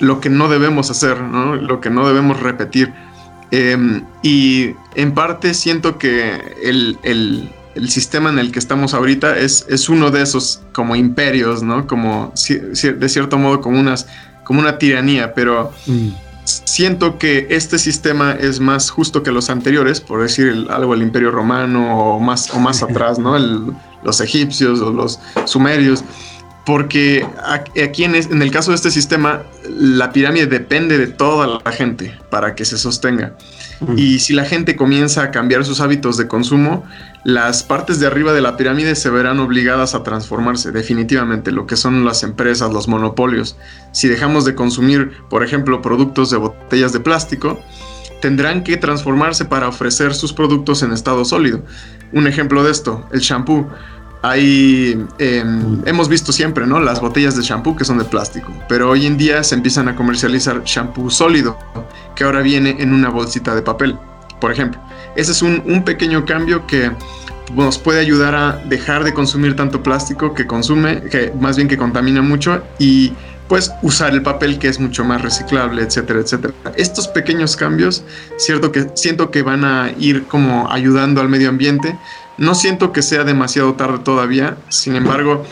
C: lo que no debemos hacer, lo que no debemos repetir. Em, y en parte siento que el, sistema en el que estamos ahorita es, es uno de esos como imperios, ¿no? Como de cierto modo como, unas, como una tiranía, pero mm. Siento que este sistema es más justo que los anteriores, por decir algo el imperio romano o más, o más atrás, ¿no? los egipcios o los sumerios porque aquí en, el caso de este sistema, la pirámide depende de toda la gente para que se sostenga. Y si la gente comienza a cambiar sus hábitos de consumo, las partes de arriba de la pirámide se verán obligadas a transformarse definitivamente, lo que son las empresas, los monopolios. Si dejamos de consumir, por ejemplo, productos de botellas de plástico, tendrán que transformarse para ofrecer sus productos en estado sólido. Un ejemplo de esto, el shampoo hay, em, hemos visto siempre, ¿no? Las botellas de shampoo que son de plástico, pero hoy en día se empiezan a comercializar shampoo sólido, que ahora viene en una bolsita de papel, por ejemplo. Ese es un, pequeño cambio que nos puede ayudar a dejar de consumir tanto plástico que consume, que más bien que contamina mucho y pues usar el papel que es mucho más reciclable, etcétera, etcétera. Estos pequeños cambios, cierto que siento que van a ir como ayudando al medio ambiente, no siento que sea demasiado tarde todavía, sin embargo,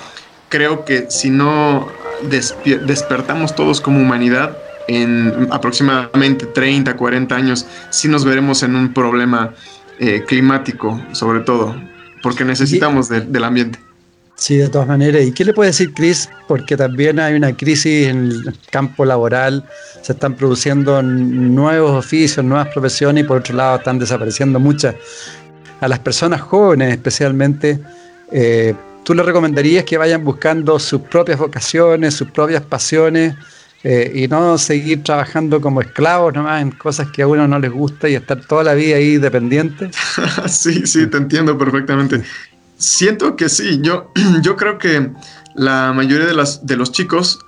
C: creo que si no despertamos todos como humanidad, en aproximadamente 30, 40 años, sí nos veremos en un problema eh, climático, sobre todo, porque necesitamos del ambiente.
B: Sí, de todas maneras. ¿Y qué le puede decir Chris? Porque también hay una crisis en el campo laboral, se están produciendo nuevos oficios, nuevas profesiones y por otro lado están desapareciendo muchas. A las personas jóvenes especialmente, eh, ¿tú le recomendarías que vayan buscando sus propias vocaciones, sus propias pasiones eh, y no seguir trabajando como esclavos nomás en cosas que a uno no les gusta y estar toda la vida ahí dependiente?
C: sí, sí, te entiendo perfectamente. Siento que sí, yo, yo creo que la mayoría de, las, de los chicos,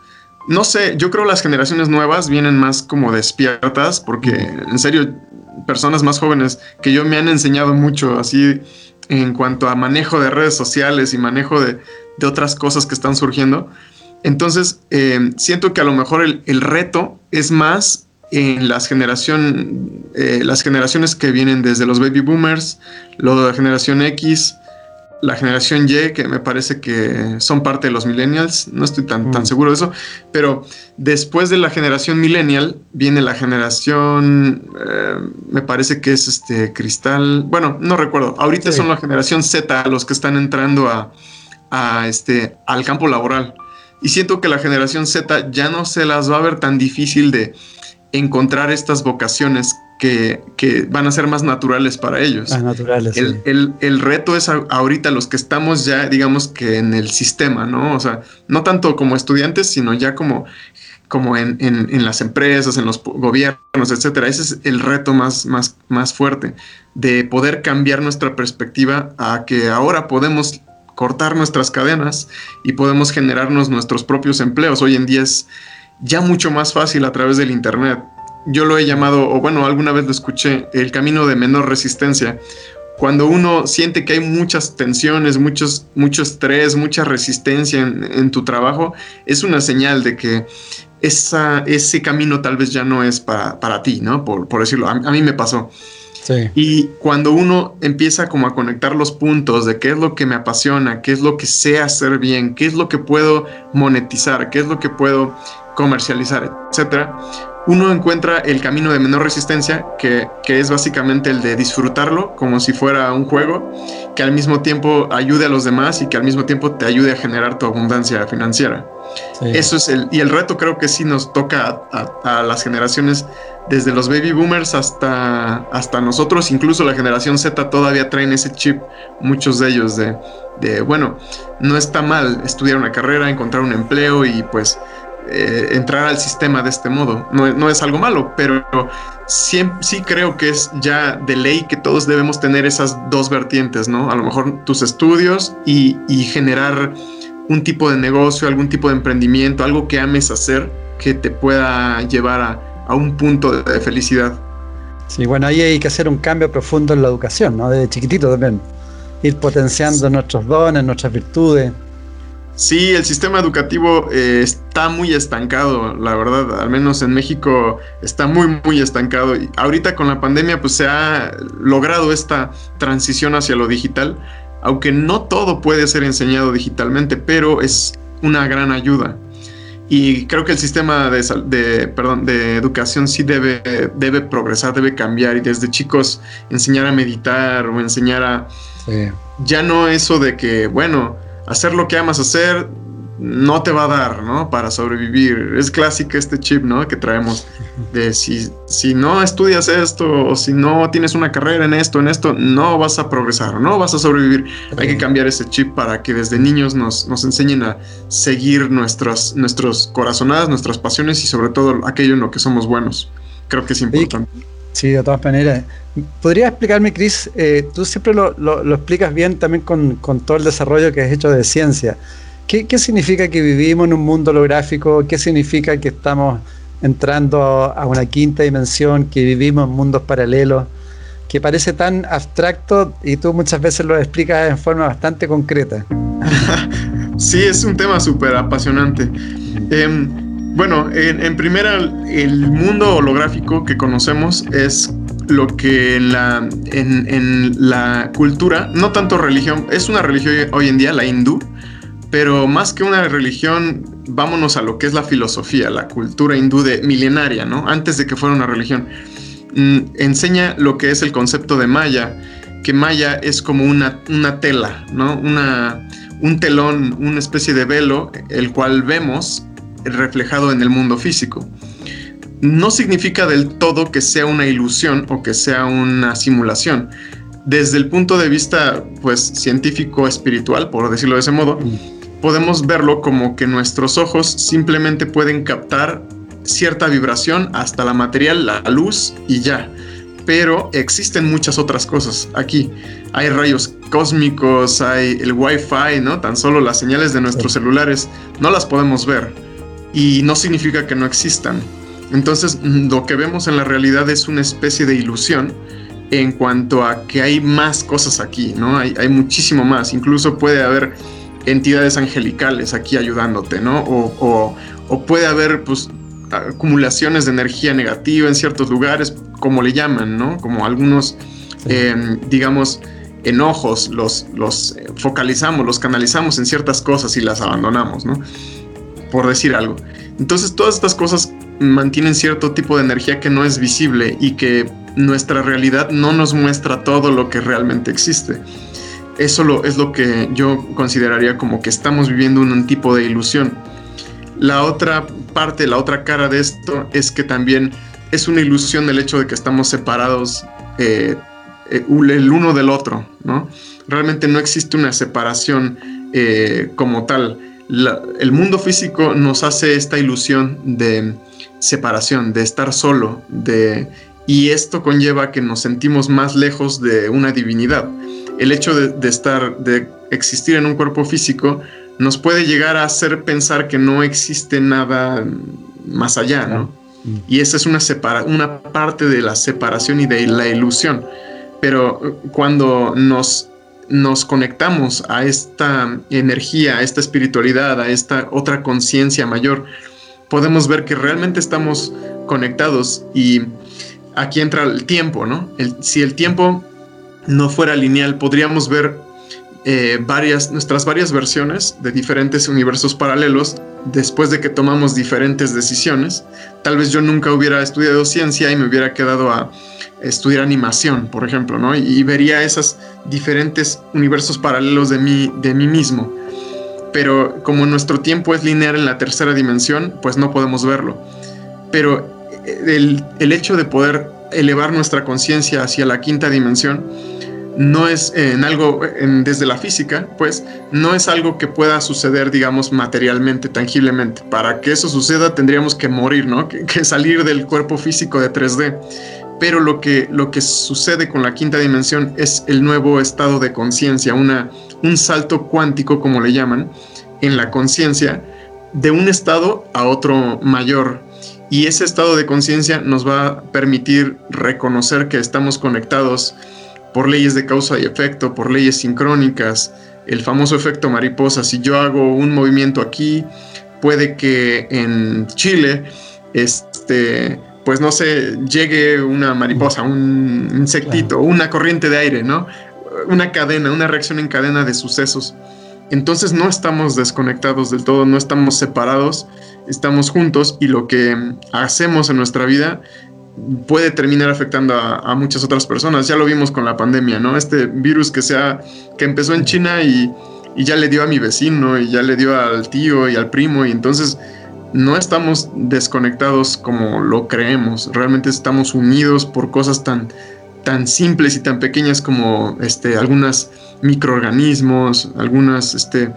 C: no sé, yo creo las generaciones nuevas vienen más como despiertas, porque en serio, personas más jóvenes que yo me han enseñado mucho así en cuanto a manejo de redes sociales y manejo de, otras cosas que están surgiendo. Entonces, eh, siento que a lo mejor el, reto es más en las, generación, eh, las generaciones que vienen desde los baby boomers, la generación X, la generación Y, que me parece que son parte de los millennials, no estoy tan, tan mm. seguro de eso, pero después de la generación millennial viene la generación, eh, me parece que es este cristal, bueno, no recuerdo, ahorita son la generación Z los que están entrando a, a, este, al campo laboral. Y siento que la generación Z ya no se las va a ver tan difícil de encontrar estas vocaciones que, van a ser más naturales para ellos.
B: Más naturales.
C: El, reto es ahorita los que estamos ya, digamos que en el sistema, ¿no? O sea, no tanto como estudiantes, sino ya como, como en, las empresas, en los gobiernos, etcétera. Ese es el reto más, más, más fuerte, de poder cambiar nuestra perspectiva a que ahora podemos cortar nuestras cadenas y podemos generarnos nuestros propios empleos. Hoy en día es ya mucho más fácil a través del Internet yo lo he llamado, o bueno, alguna vez lo escuché, el camino de menor resistencia. Cuando uno siente que hay muchas tensiones, muchos, mucho estrés, mucha resistencia en, tu trabajo, es una señal de que esa, ese camino tal vez ya no es para, para ti, ¿no? Por, decirlo, a, mí me pasó. Y cuando uno empieza como a conectar los puntos de qué es lo que me apasiona, qué es lo que sé hacer bien, qué es lo que puedo monetizar, qué es lo que puedo comercializar, etcétera, uno encuentra el camino de menor resistencia, que, es básicamente el de disfrutarlo como si fuera un juego, que al mismo tiempo ayude a los demás y que al mismo tiempo te ayude a generar tu abundancia financiera. Eso es el, y el reto creo que sí nos toca a, las generaciones, desde los baby boomers hasta, hasta nosotros, incluso la generación Z todavía traen ese chip, muchos de ellos, de, de bueno, no está mal estudiar una carrera, encontrar un empleo y pues eh, entrar al sistema de este modo. No, es algo malo, pero sí, sí, creo que es ya de ley que todos debemos tener esas dos vertientes, ¿no? A lo mejor tus estudios y, generar un tipo de negocio, algún tipo de emprendimiento, algo que ames hacer que te pueda llevar a, un punto de, felicidad.
B: Sí, bueno, ahí hay que hacer un cambio profundo en la educación, ¿no? Desde chiquitito también. Ir potenciando nuestros dones, nuestras virtudes.
C: Sí, el sistema educativo eh, está muy estancado, la verdad, al menos en México está muy, muy estancado. Y ahorita con la pandemia pues se ha logrado esta transición hacia lo digital, aunque no todo puede ser enseñado digitalmente, pero es una gran ayuda. Y creo que el sistema de, perdón, de educación sí debe, debe progresar, debe cambiar y desde chicos enseñar a meditar o enseñar a... Ya no eso de que, bueno, hacer lo que amas hacer no te va a dar, ¿no? Para sobrevivir. Es clásico este chip, ¿no? Que traemos de si, si no estudias esto o si no tienes una carrera en esto, en esto, no vas a progresar, no vas a sobrevivir. Hay que cambiar ese chip para que desde niños nos, nos enseñen a seguir nuestras, nuestros corazonadas, nuestras pasiones y sobre todo aquello en lo que somos buenos. Creo que es importante.
B: Sí, de todas maneras. ¿Podrías explicarme, Cris? Eh, tú siempre lo, explicas bien también con, todo el desarrollo que has hecho de ciencia. ¿Qué, significa que vivimos en un mundo holográfico? ¿Qué significa que estamos entrando a una quinta dimensión, que vivimos en mundos paralelos? Que parece tan abstracto y tú muchas veces lo explicas en forma bastante concreta.
C: sí, es un tema súper apasionante. Em, bueno, en, primera, el mundo holográfico que conocemos es lo que en la, en, la cultura, no tanto religión, es una religión hoy en día, la hindú, pero más que una religión, vámonos a lo que es la filosofía, la cultura hindú de milenaria, ¿no? Antes de que fuera una religión. Mm, enseña lo que es el concepto de Maya, que Maya es como una, una tela, ¿no? Una, un telón, una especie de velo, el cual vemos reflejado en el mundo físico. No significa del todo que sea una ilusión o que sea una simulación. Desde el punto de vista pues científico espiritual, por decirlo de ese modo, podemos verlo como que nuestros ojos simplemente pueden captar cierta vibración hasta la material, la luz y ya. Pero existen muchas otras cosas aquí. Hay rayos cósmicos, hay el wifi, ¿no? Tan solo las señales de nuestros celulares no las podemos ver. Y no significa que no existan. Entonces, lo que vemos en la realidad es una especie de ilusión en cuanto a que hay más cosas aquí, ¿no? Hay, hay muchísimo más. Incluso puede haber entidades angelicales aquí ayudándote, ¿no? O, o puede haber, pues, acumulaciones de energía negativa en ciertos lugares, como le llaman, ¿no? Como algunos, em, digamos, enojos, los, los eh, focalizamos, los canalizamos en ciertas cosas y las abandonamos, ¿no? Por decir algo. Entonces todas estas cosas mantienen cierto tipo de energía que no es visible y que nuestra realidad no nos muestra todo lo que realmente existe. Eso es lo que yo consideraría como que estamos viviendo un tipo de ilusión. La otra parte, la otra cara de esto es que también es una ilusión el hecho de que estamos separados eh, eh, el uno del otro, ¿no? Realmente no existe una separación eh, como tal. El mundo físico nos hace esta ilusión de separación, de estar solo, de, y esto conlleva que nos sentimos más lejos de una divinidad. El hecho de, de estar, de existir en un cuerpo físico, nos puede llegar a hacer pensar que no existe nada más allá, ¿no? Mm. Y esa es una, una parte de la separación y de la ilusión. Pero uh, cuando nos, nos conectamos a esta energía, a esta espiritualidad, a esta otra conciencia mayor, podemos ver que realmente estamos conectados y aquí entra el tiempo, ¿no? si el tiempo no fuera lineal, podríamos ver eh, varias, nuestras varias versiones de diferentes universos paralelos después de que tomamos diferentes decisiones. Tal vez yo nunca hubiera estudiado ciencia y me hubiera quedado a estudiar animación, por ejemplo, ¿no? Y, vería esos diferentes universos paralelos de mí, de mí mismo. Pero como nuestro tiempo es lineal en la tercera dimensión, pues no podemos verlo. Pero eh, el, el hecho de poder elevar nuestra conciencia hacia la quinta dimensión, no es en algo desde la física, pues no es algo que pueda suceder, digamos, materialmente, tangiblemente. Para que eso suceda tendríamos que morir, ¿no? Que, salir del cuerpo físico de 3D. Pero lo que, lo que sucede con la quinta dimensión es el nuevo estado de conciencia, un salto cuántico, como le llaman, en la conciencia, de un estado a otro mayor. Y ese estado de conciencia nos va a permitir reconocer que estamos conectados por leyes de causa y efecto, por leyes sincrónicas, el famoso efecto mariposa. Si yo hago un movimiento aquí, puede que en Chile, este, pues no sé, llegue una mariposa, un insectito, una corriente de aire, ¿no? Una cadena, una reacción en cadena de sucesos. Entonces no estamos desconectados del todo, no estamos separados, estamos juntos y lo que hacemos en nuestra vida puede terminar afectando a, muchas otras personas. Ya lo vimos con la pandemia, ¿no? Este virus que, sea, que empezó en China y, ya le dio a mi vecino y ya le dio al tío y al primo y entonces no estamos desconectados como lo creemos. Realmente estamos unidos por cosas tan, tan simples y tan pequeñas como este, algunos microorganismos, algunas, este,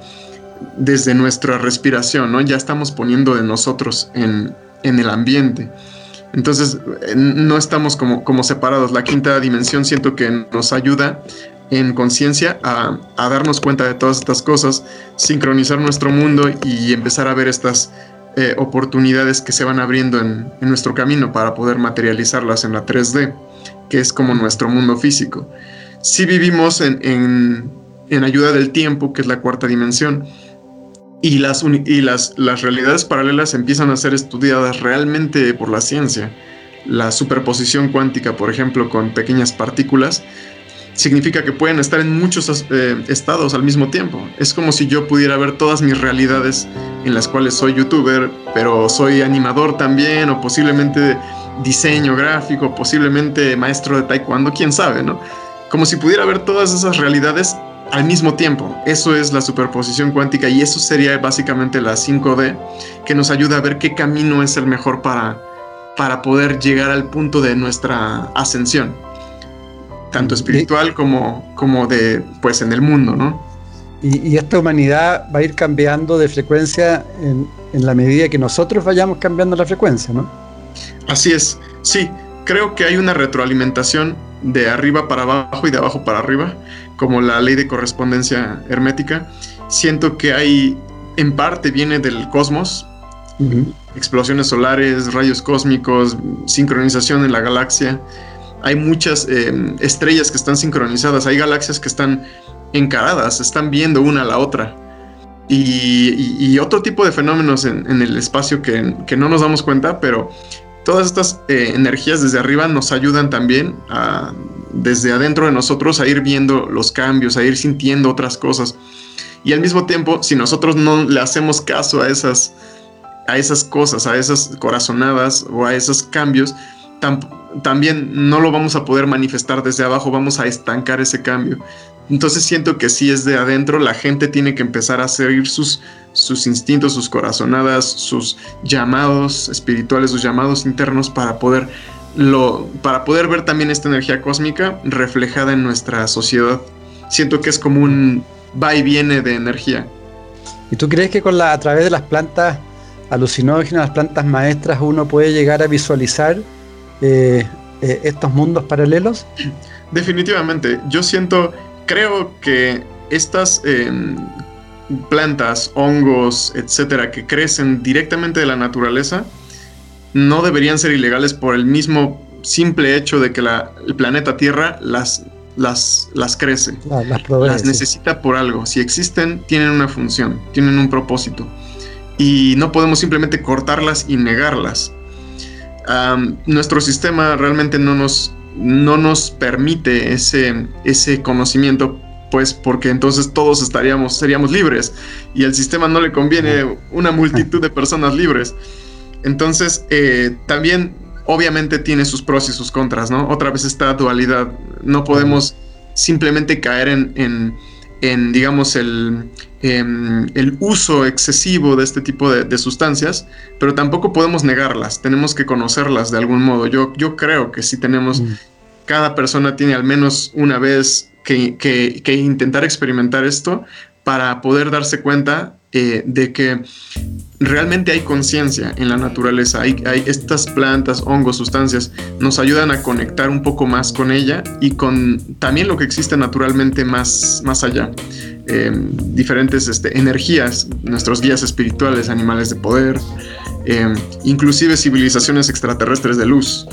C: desde nuestra respiración, ¿no? Ya estamos poniendo de nosotros en, en el ambiente. Entonces, eh, no estamos como, como separados. La quinta dimensión siento que nos ayuda en conciencia a, darnos cuenta de todas estas cosas, sincronizar nuestro mundo y empezar a ver estas eh, oportunidades que se van abriendo en, nuestro camino para poder materializarlas en la 3D, que es como nuestro mundo físico. Si vivimos en, ayuda del tiempo, que es la cuarta dimensión, y las, y las realidades paralelas empiezan a ser estudiadas realmente por la ciencia. La superposición cuántica, por ejemplo, con pequeñas partículas, significa que pueden estar en muchos eh, estados al mismo tiempo. Es como si yo pudiera ver todas mis realidades en las cuales soy youtuber, pero soy animador también, o posiblemente diseño gráfico, posiblemente maestro de taekwondo, quién sabe, ¿no? Como si pudiera ver todas esas realidades al mismo tiempo. Eso es la superposición cuántica y eso sería básicamente la 5D que nos ayuda a ver qué camino es el mejor para, para poder llegar al punto de nuestra ascensión, tanto espiritual como, como de, pues, en el mundo, ¿no?
B: Y, esta humanidad va a ir cambiando de frecuencia en, en la medida que nosotros vayamos cambiando la frecuencia, ¿no?
C: Así es, sí, creo que hay una retroalimentación de arriba para abajo y de abajo para arriba, como la ley de correspondencia hermética. Siento que hay, en parte viene del cosmos, explosiones solares, rayos cósmicos, sincronización en la galaxia. Hay muchas eh, estrellas que están sincronizadas, hay galaxias que están encaradas, están viendo una a la otra. Y, otro tipo de fenómenos en, el espacio que, no nos damos cuenta, pero todas estas eh, energías desde arriba nos ayudan también desde adentro de nosotros a ir viendo los cambios, a ir sintiendo otras cosas. Y al mismo tiempo, si nosotros no le hacemos caso a esas, a esas cosas, a esas corazonadas o a esos cambios, también no lo vamos a poder manifestar desde abajo, vamos a estancar ese cambio. Entonces siento que si es de adentro, la gente tiene que empezar a seguir sus, sus instintos, sus corazonadas, sus llamados espirituales, sus llamados internos para poder lo, para poder ver también esta energía cósmica reflejada en nuestra sociedad. Siento que es como un va y viene de energía.
B: ¿Y tú crees que con la, a través de las plantas alucinógenas, las plantas maestras, uno puede llegar a visualizar eh, eh, estos mundos paralelos?
C: Definitivamente. Yo siento creo que estas em, plantas, hongos, etcétera, que crecen directamente de la naturaleza, no deberían ser ilegales por el mismo simple hecho de que el planeta Tierra las, las, las crece, las, necesita por algo. Si existen, tienen una función, tienen un propósito. Y no podemos simplemente cortarlas y negarlas. Nuestro sistema realmente no nos no nos permite ese, ese conocimiento, pues porque entonces todos estaríamos, seríamos libres y al sistema no le conviene una multitud de personas libres. Entonces, eh, también obviamente tiene sus pros y sus contras, ¿no? Otra vez esta dualidad, no podemos simplemente caer en, en, digamos, el, em, el, uso excesivo de este tipo de, sustancias, pero tampoco podemos negarlas, tenemos que conocerlas de algún modo. Yo, yo creo que si tenemos, mm. cada persona tiene al menos una vez que, que, intentar experimentar esto para poder darse cuenta eh, de que realmente hay conciencia en la naturaleza. Hay, hay, estas plantas, hongos, sustancias, nos ayudan a conectar un poco más con ella y con también lo que existe naturalmente más, más allá. Em, diferentes este, energías, nuestros guías espirituales, animales de poder, em, inclusive civilizaciones extraterrestres de luz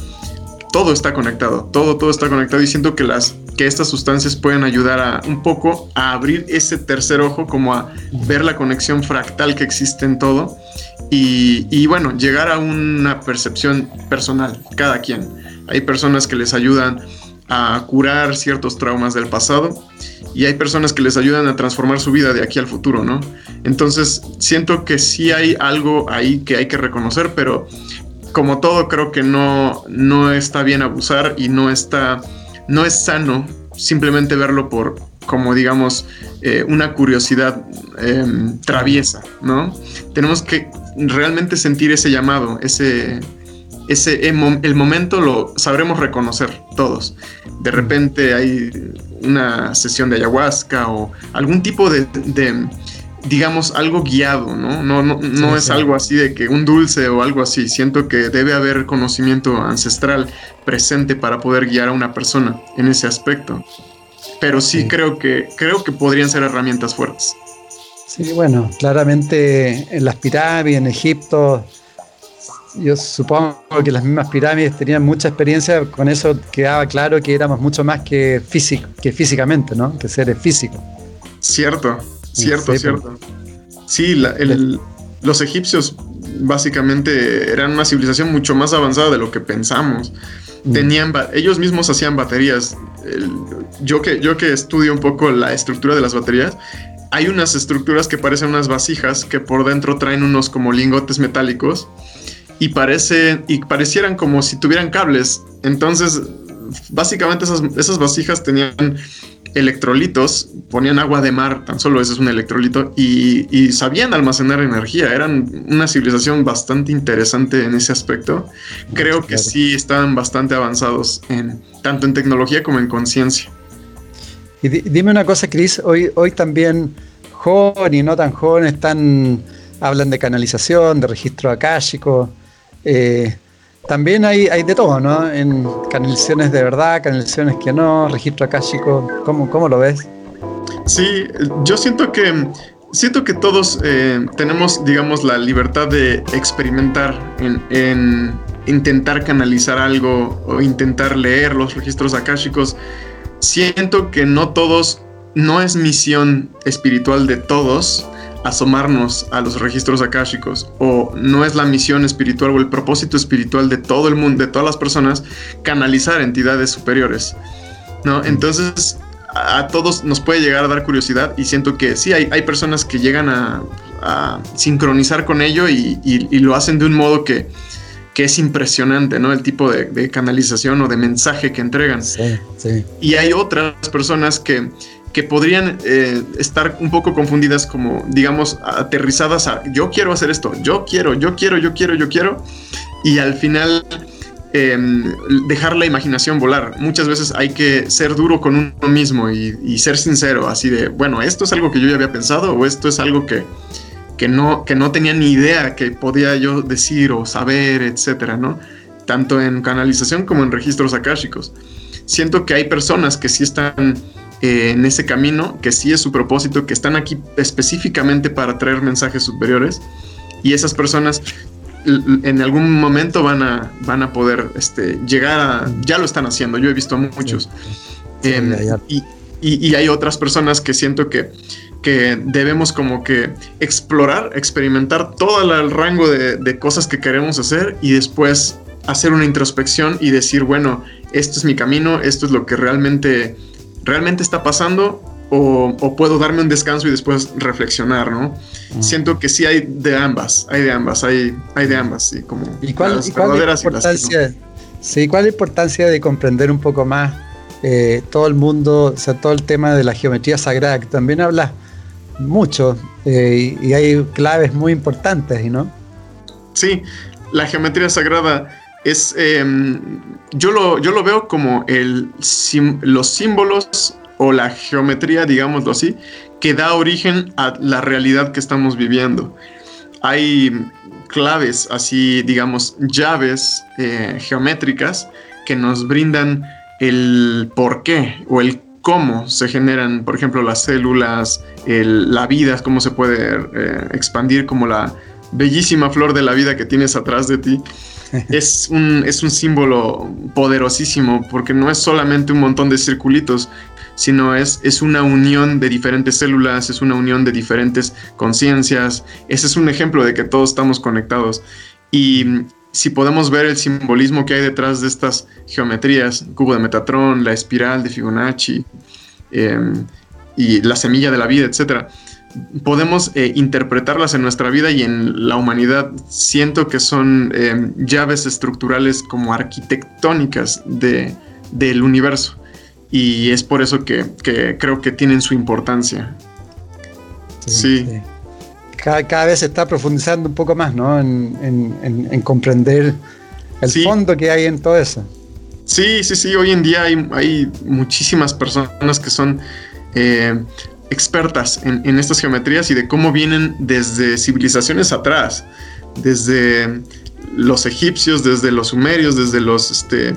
C: todo está conectado, todo, todo está conectado y siento que, las, que estas sustancias pueden ayudar a un poco a abrir ese tercer ojo, como a ver la conexión fractal que existe en todo y, y bueno, llegar a una percepción personal, cada quien. Hay personas que les ayudan a curar ciertos traumas del pasado y hay personas que les ayudan a transformar su vida de aquí al futuro, ¿no? Entonces siento que sí hay algo ahí que hay que reconocer, pero como todo, creo que no, no está bien abusar y no está, no es sano simplemente verlo por, como digamos, eh, una curiosidad em, traviesa, ¿no? Tenemos que realmente sentir ese llamado, ese, ese el momento lo sabremos reconocer todos. De repente hay una sesión de ayahuasca o algún tipo de digamos, algo guiado, ¿no? No, no, no es algo así de que un dulce o algo así. Siento que debe haber conocimiento ancestral presente para poder guiar a una persona en ese aspecto. Pero sí, creo que creo que podrían ser herramientas fuertes.
B: Sí, bueno, claramente en las pirámides, en Egipto, yo supongo que las mismas pirámides tenían mucha experiencia, con eso quedaba claro que éramos mucho más que físico, que físicamente, ¿no? Que seres físicos.
C: Cierto, Cierto, cierto. Sí, los egipcios básicamente eran una civilización mucho más avanzada de lo que pensamos. Mm. Tenían, ellos mismos hacían baterías. yo, que, yo que estudio un poco la estructura de las baterías, hay unas estructuras que parecen unas vasijas que por dentro traen unos como lingotes metálicos y, parece, y parecieran como si tuvieran cables. Entonces, básicamente esas, esas vasijas tenían electrolitos, ponían agua de mar, tan solo ese es un electrolito, y, sabían almacenar energía. Eran una civilización bastante interesante en ese aspecto. Creo que sí estaban bastante avanzados en tanto en tecnología como en conciencia.
B: Y dime una cosa, Cris, hoy, hoy también jóvenes y no tan jóvenes están, hablan de canalización, de registro akáshico. Eh, también hay, hay de todo, ¿no? En canalizaciones de verdad, canalizaciones que no, registro akáshico. ¿Cómo, cómo lo ves?
C: Sí, yo siento que siento que todos eh, tenemos, digamos, la libertad de experimentar en, intentar canalizar algo o intentar leer los registros akáshicos. Siento que no todos, no es misión espiritual de todos asomarnos a los registros akáshicos o no es la misión espiritual o el propósito espiritual de todo el mundo, de todas las personas, canalizar entidades superiores. ¿no? Entonces, a, todos nos puede llegar a dar curiosidad y siento que sí, hay, hay personas que llegan a, sincronizar con ello y, lo hacen de un modo que, que es impresionante, ¿no? El tipo de, canalización o de mensaje que entregan. Y hay otras personas que que podrían eh, estar un poco confundidas como, digamos, aterrizadas a yo quiero hacer esto, yo quiero, yo quiero, yo quiero, yo quiero, y al final em, dejar la imaginación volar. Muchas veces hay que ser duro con uno mismo y, ser sincero, así de, bueno, esto es algo que yo ya había pensado o esto es algo que, que, no, que no tenía ni idea que podía yo decir o saber, etcétera, ¿no? Tanto en canalización como en registros akáshicos. Siento que hay personas que sí están eh, en ese camino, que sí es su propósito, que están aquí específicamente para traer mensajes superiores y esas personas en algún momento van a, van a poder este, llegar a, ya lo están haciendo, yo he visto a muchos. Em, y, hay otras personas que siento que, que debemos como que explorar, experimentar todo el rango de, de cosas que queremos hacer y después hacer una introspección y decir, bueno, esto es mi camino, esto es lo que realmente ¿realmente está pasando? O, puedo darme un descanso y después reflexionar, ¿no? Siento que sí hay de ambas, hay de ambas, hay, hay de ambas, sí, como
B: ¿Y cuál, es la importancia, sí, ¿cuál es la importancia de comprender un poco más eh, todo el mundo, o sea, todo el tema de la geometría sagrada, que también habla mucho eh, y, hay claves muy importantes, ¿no?
C: Sí, la geometría sagrada es, em, yo, lo, yo lo veo como el, los símbolos o la geometría, digámoslo así, que da origen a la realidad que estamos viviendo. Hay claves, así digamos, llaves eh, geométricas que nos brindan el por qué o el cómo se generan, por ejemplo, las células, la vida, cómo se puede eh, expandir, como la bellísima flor de la vida que tienes atrás de ti es, un, es un símbolo poderosísimo porque no es solamente un montón de circulitos, sino es, es una unión de diferentes células, es una unión de diferentes conciencias. Ese es un ejemplo de que todos estamos conectados. Y si podemos ver el simbolismo que hay detrás de estas geometrías, cubo de Metatron, la espiral de Fibonacci em, y la semilla de la vida, etcétera, podemos eh, interpretarlas en nuestra vida y en la humanidad. Siento que son eh, llaves estructurales como arquitectónicas de, del universo. Y es por eso que, creo que tienen su importancia. Sí.
B: Cada, vez se está profundizando un poco más, ¿no? En, comprender el fondo que hay en todo eso.
C: Sí, sí, sí. Hoy en día hay, hay muchísimas personas que son eh, expertas en, estas geometrías y de cómo vienen desde civilizaciones atrás, desde los egipcios, desde los sumerios, desde los, este,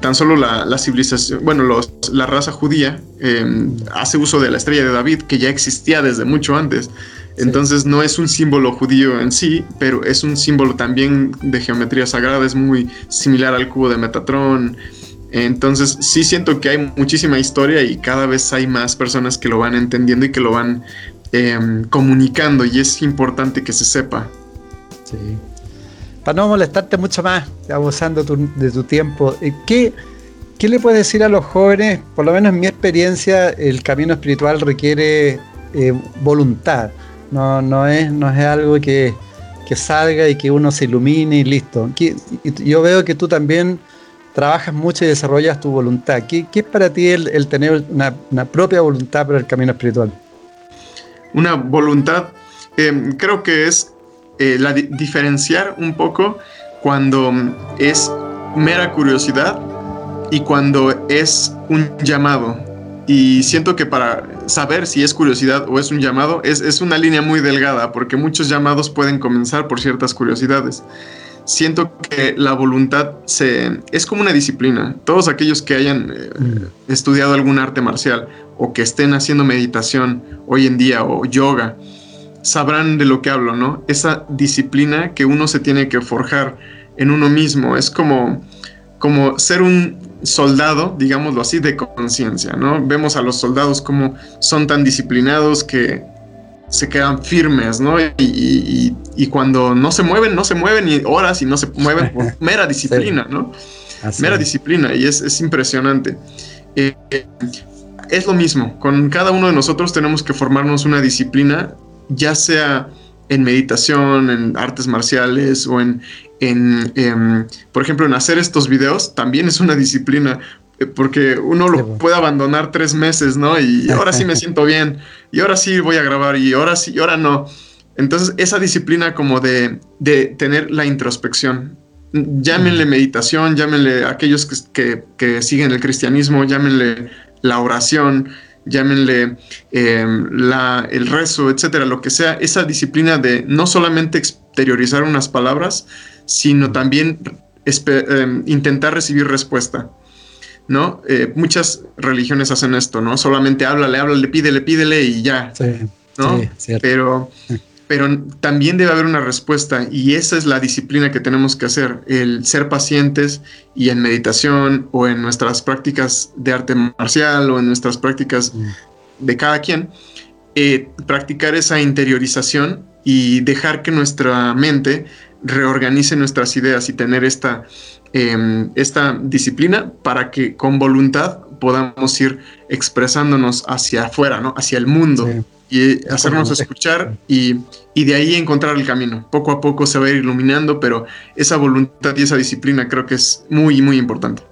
C: tan solo la, civilización, bueno, la raza judía em, hace uso de la estrella de David, que ya existía desde mucho antes. Entonces no es un símbolo judío en sí, pero es un símbolo también de geometría sagrada, es muy similar al cubo de Metatron, entonces sí siento que hay muchísima historia y cada vez hay más personas que lo van entendiendo y que lo van em, comunicando y es importante que se sepa.
B: Sí. Para no molestarte mucho más, abusando de tu tiempo, eh, ¿qué, ¿qué le puedes decir a los jóvenes? Por lo menos en mi experiencia, el camino espiritual requiere eh, voluntad. No, no, es, no es algo que, que salga y que uno se ilumine y listo. Yo veo que tú también trabajas mucho y desarrollas tu voluntad. ¿Qué, es para ti el, tener una, propia voluntad para el camino espiritual?
C: Una voluntad, eh, creo que es eh, la diferenciar un poco cuando es mera curiosidad y cuando es un llamado. Y siento que para saber si es curiosidad o es un llamado es, es una línea muy delgada porque muchos llamados pueden comenzar por ciertas curiosidades siento que la voluntad se, es como una disciplina. Todos aquellos que hayan eh, mm. estudiado algún arte marcial o que estén haciendo meditación hoy en día o yoga, sabrán de lo que hablo, ¿no? Esa disciplina que uno se tiene que forjar en uno mismo. Es como, como ser un soldado, digámoslo así, de conciencia, ¿no? Vemos a los soldados como son tan disciplinados que se quedan firmes, ¿no? Y, cuando no se mueven, no se mueven y horas y no se mueven por mera disciplina, ¿no? mera disciplina y es, impresionante. Eh, es lo mismo, con cada uno de nosotros tenemos que formarnos una disciplina, ya sea en meditación, en artes marciales o en, en em, por ejemplo, en hacer estos videos, también es una disciplina, porque uno lo puede abandonar tres meses, ¿no? Y ahora sí me siento bien, y ahora sí voy a grabar, y ahora sí, y ahora no. Entonces, esa disciplina como de, de tener la introspección, llámenle meditación, llámenle aquellos que, que, siguen el cristianismo, llámenle la oración, llámenle em, la, el rezo, etcétera, lo que sea, esa disciplina de no solamente exteriorizar unas palabras, sino también em, intentar recibir respuesta. ¿No? Eh, muchas religiones hacen esto, ¿no? Solamente háblale, háblale, pídele, pídele y ya, ¿no? pero, pero también debe haber una respuesta y esa es la disciplina que tenemos que hacer, el ser pacientes y en meditación o en nuestras prácticas de arte marcial o en nuestras prácticas mm. de cada quien, eh, practicar esa interiorización y dejar que nuestra mente reorganice nuestras ideas y tener esta Em, esta disciplina para que con voluntad podamos ir expresándonos hacia afuera, ¿no? hacia el mundo. Y hacernos escuchar y, de ahí encontrar el camino. Poco a poco se va a ir iluminando, pero esa voluntad y esa disciplina creo que es muy, muy importante.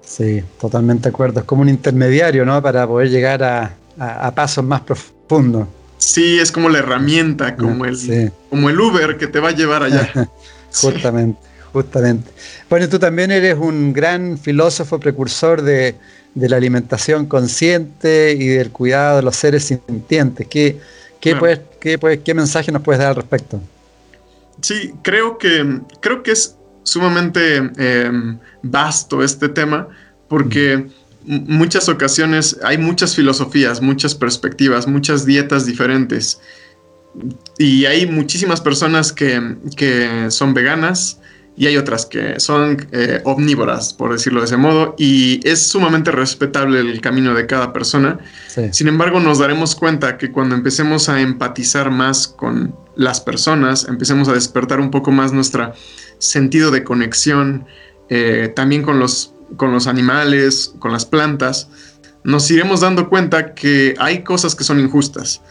B: Sí, totalmente de acuerdo. Es como un intermediario, ¿no? Para poder llegar a, pasos más profundos.
C: Sí, es como la herramienta, como el, como el Uber que te va a llevar allá.
B: Justamente. Justamente. Bueno, tú también eres un gran filósofo precursor de, la alimentación consciente y del cuidado de los seres sintientes. ¿Qué, qué, mensaje nos puedes dar al respecto?
C: Sí, creo que, creo que es sumamente em, vasto este tema porque muchas ocasiones hay muchas filosofías, muchas perspectivas, muchas dietas diferentes. Y hay muchísimas personas que, que son veganas, y hay otras que son eh, omnívoras, por decirlo de ese modo, y es sumamente respetable el camino de cada persona. Sin embargo, nos daremos cuenta que cuando empecemos a empatizar más con las personas, empecemos a despertar un poco más nuestro sentido de conexión, eh, también con los, con los animales, con las plantas, nos iremos dando cuenta que hay cosas que son injustas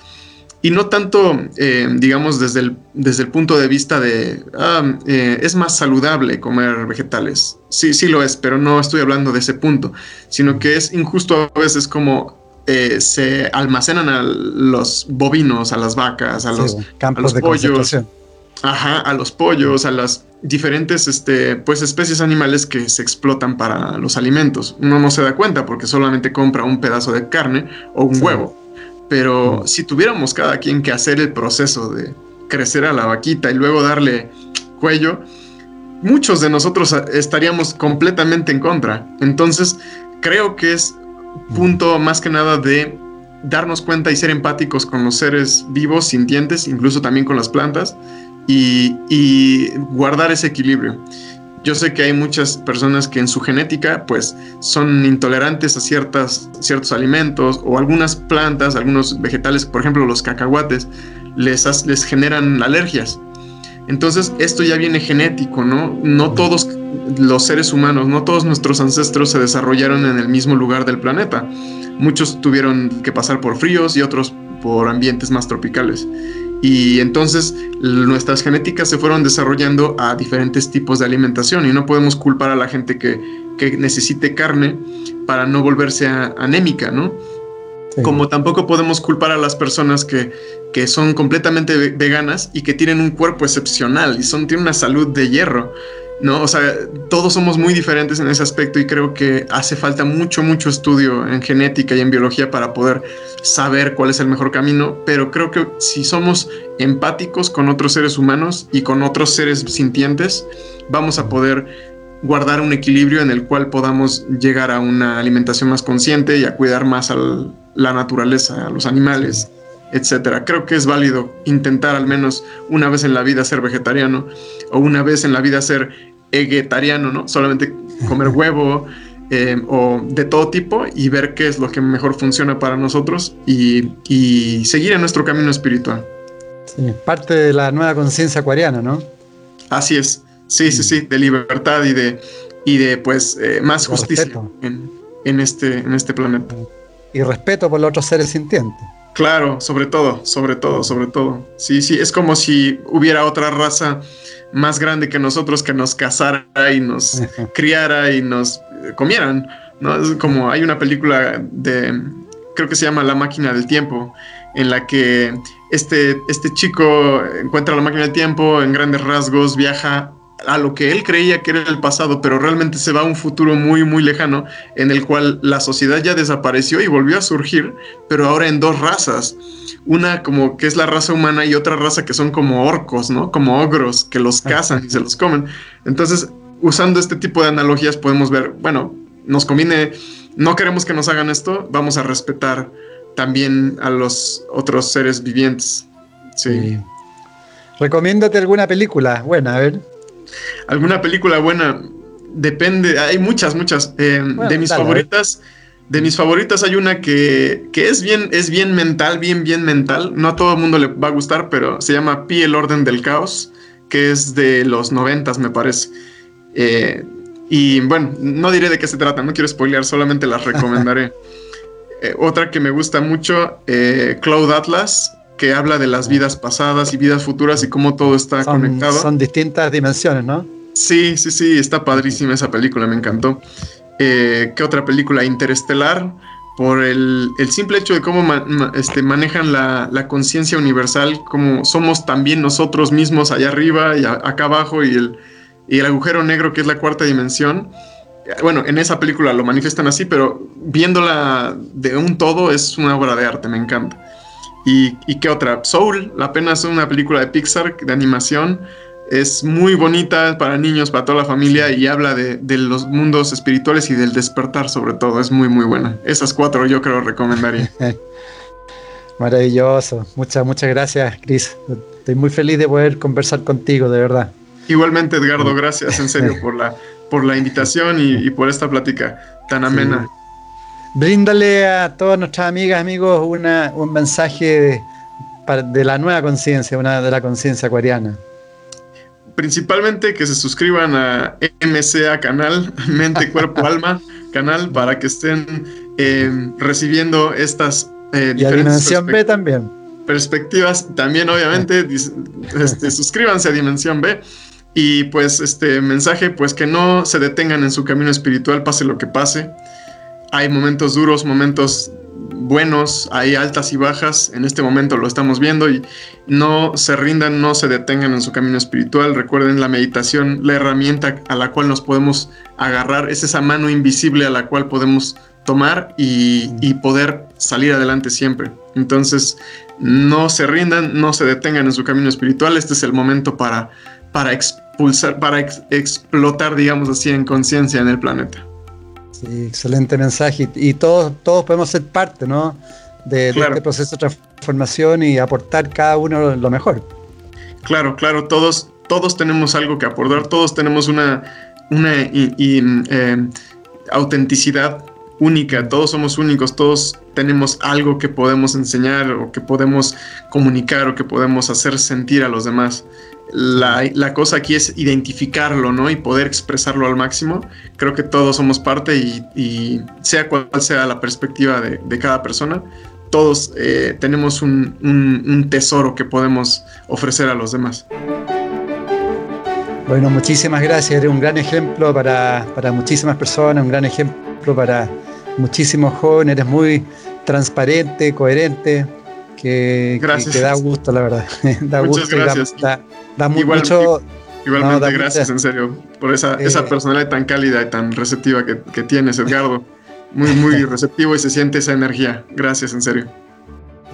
C: y no tanto, eh, digamos, desde el, desde el punto de vista de, ah, eh, es más saludable comer vegetales. Sí, sí lo es, pero no estoy hablando de ese punto, sino que es injusto a veces como eh, se almacenan a los bovinos, a las vacas, a los, campos de pollos. Ajá, a los pollos, a las diferentes este, pues, especies animales que se explotan para los alimentos. Uno no se da cuenta porque solamente compra un pedazo de carne o un huevo pero si tuviéramos cada quien que hacer el proceso de crecer a la vaquita y luego darle cuello, muchos de nosotros estaríamos completamente en contra. Entonces, creo que es punto más que nada de darnos cuenta y ser empáticos con los seres vivos, sintientes, incluso también con las plantas, y, y guardar ese equilibrio. Yo sé que hay muchas personas que en su genética pues son intolerantes a ciertas, ciertos alimentos o algunas plantas, algunos vegetales, por ejemplo los cacahuates, les, les generan alergias. Entonces esto ya viene genético, ¿no? No todos los seres humanos, no todos nuestros ancestros se desarrollaron en el mismo lugar del planeta. Muchos tuvieron que pasar por fríos y otros por ambientes más tropicales. Y entonces nuestras genéticas se fueron desarrollando a diferentes tipos de alimentación y no podemos culpar a la gente que, que necesite carne para no volverse anémica, ¿no? Como tampoco podemos culpar a las personas que, que son completamente veganas y que tienen un cuerpo excepcional y son, tienen una salud de hierro. ¿No? O sea, todos somos muy diferentes en ese aspecto y creo que hace falta mucho, mucho estudio en genética y en biología para poder saber cuál es el mejor camino, pero creo que si somos empáticos con otros seres humanos y con otros seres sintientes, vamos a poder guardar un equilibrio en el cual podamos llegar a una alimentación más consciente y a cuidar más a la naturaleza, a los animales etcétera. Creo que es válido intentar al menos una vez en la vida ser vegetariano o una vez en la vida ser vegetariano, ¿no? Solamente comer huevo eh, o de todo tipo y ver qué es lo que mejor funciona para nosotros y, seguir en nuestro camino espiritual.
B: Sí, parte de la nueva conciencia acuariana, ¿no?
C: Así es, sí, sí, sí, de libertad y de, y de pues eh, más justicia en, en, este, en este planeta.
B: Y respeto por los otros seres sintientes.
C: Claro, sobre todo, sobre todo, sobre todo. Sí, sí, es como si hubiera otra raza más grande que nosotros que nos cazara y nos criara y nos comieran. ¿no? Es como hay una película de, creo que se llama La máquina del tiempo, en la que este, este chico encuentra la máquina del tiempo, en grandes rasgos viaja a lo que él creía que era el pasado, pero realmente se va a un futuro muy, muy lejano en el cual la sociedad ya desapareció y volvió a surgir, pero ahora en dos razas. Una como que es la raza humana y otra raza que son como orcos, ¿no? Como ogros que los cazan y se los comen. Entonces, usando este tipo de analogías podemos ver, bueno, nos conviene, no queremos que nos hagan esto, vamos a respetar también a los otros seres vivientes. Sí. sí.
B: Recomiéndate alguna película buena, a ver.
C: ¿Alguna película buena? Depende, hay muchas, muchas. Eh, de mis favoritas, de mis favoritas hay una que, es bien, es bien mental, bien, bien mental. No a todo el mundo le va a gustar, pero se llama Pi el orden del caos, que es de los noventas, me parece. Eh, y bueno, no diré de qué se trata, no quiero spoilear, solamente las recomendaré. Eh, otra que me gusta mucho, Cloud Atlas, que habla de las vidas pasadas y vidas futuras y cómo todo está conectado.
B: Son distintas dimensiones, ¿no?
C: Sí, sí, sí, está padrísima esa película, me encantó. Eh, ¿Qué otra película? Interestelar, por el, simple hecho de cómo este, manejan la, conciencia universal, como somos también nosotros mismos allá arriba y acá abajo y el, y agujero negro que es la cuarta dimensión. Bueno, en esa película lo manifiestan así, pero viéndola de un todo es una obra de arte, me encanta. ¿Y, qué otra? Soul, apenas una película de Pixar de animación. Es muy bonita para niños, para toda la familia y habla de, los mundos espirituales y del despertar sobre todo. Es muy, muy buena. Esas cuatro yo creo recomendaría.
B: Maravilloso. Muchas, muchas gracias, Chris. Estoy muy feliz de poder conversar contigo, de verdad.
C: Igualmente, Edgardo, gracias en serio por la, por la invitación y, por esta plática tan amena.
B: Bríndale a todas nuestras amigas, amigos, una, un mensaje de, la nueva conciencia, una de la conciencia acuariana.
C: Principalmente que se suscriban a MCA canal, Mente, Cuerpo, Alma canal, para que estén eh, recibiendo estas
B: eh, y a Dimensión B también.
C: Perspectivas, también obviamente, este, suscríbanse a Dimensión B. Y pues este mensaje, pues que no se detengan en su camino espiritual, pase lo que pase hay momentos duros, momentos buenos, hay altas y bajas, en este momento lo estamos viendo y no se rindan, no se detengan en su camino espiritual. Recuerden la meditación, la herramienta a la cual nos podemos agarrar, es esa mano invisible a la cual podemos tomar y, poder salir adelante siempre. Entonces, no se rindan, no se detengan en su camino espiritual, este es el momento para, para expulsar, para explotar, digamos así, en conciencia en el planeta.
B: Sí, excelente mensaje. Y, todos, todos podemos ser parte, ¿no? De, este proceso de transformación y aportar cada uno lo mejor.
C: Claro, claro, todos, todos tenemos algo que aportar, todos tenemos una, una eh, autenticidad única, todos somos únicos, todos tenemos algo que podemos enseñar o que podemos comunicar o que podemos hacer sentir a los demás la, cosa aquí es identificarlo, ¿no? Y poder expresarlo al máximo. Creo que todos somos parte y, sea cual sea la perspectiva de, cada persona, todos eh, tenemos un, tesoro que podemos ofrecer a los demás.
B: Bueno, muchísimas gracias. Eres un gran ejemplo para, muchísimas personas, un gran ejemplo para muchísimos jóvenes. Eres muy transparente, coherente, que, que, da gusto, la verdad. da
C: Muchas
B: gusto
C: gracias.
B: da, da, mucho.
C: Igualmente, gracias, en serio, por esa, esa eh, personalidad tan cálida y tan receptiva que, que tienes, Edgardo. Muy, muy receptivo y se siente esa energía. Gracias, en serio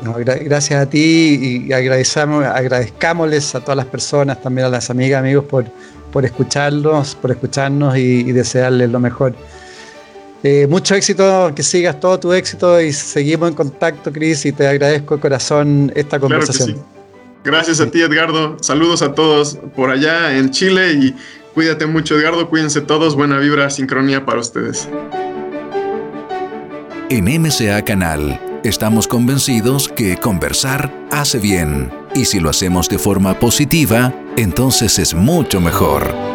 B: gracias a ti y agradecemos, agradezcámosles a todas las personas, también a las amigas, amigos, por, por escucharlos, por escucharnos y, desearles lo mejor. Eh, mucho éxito, que sigas todo tu éxito y seguimos en contacto, Cris, y te agradezco de corazón esta conversación.
C: Gracias a ti, Edgardo. Saludos a todos por allá en Chile y cuídate mucho, Edgardo. Cuídense todos. Buena vibra, sincronía para ustedes.
A: En MCA Canal Estamos convencidos que conversar hace bien y si lo hacemos de forma positiva, entonces es mucho mejor.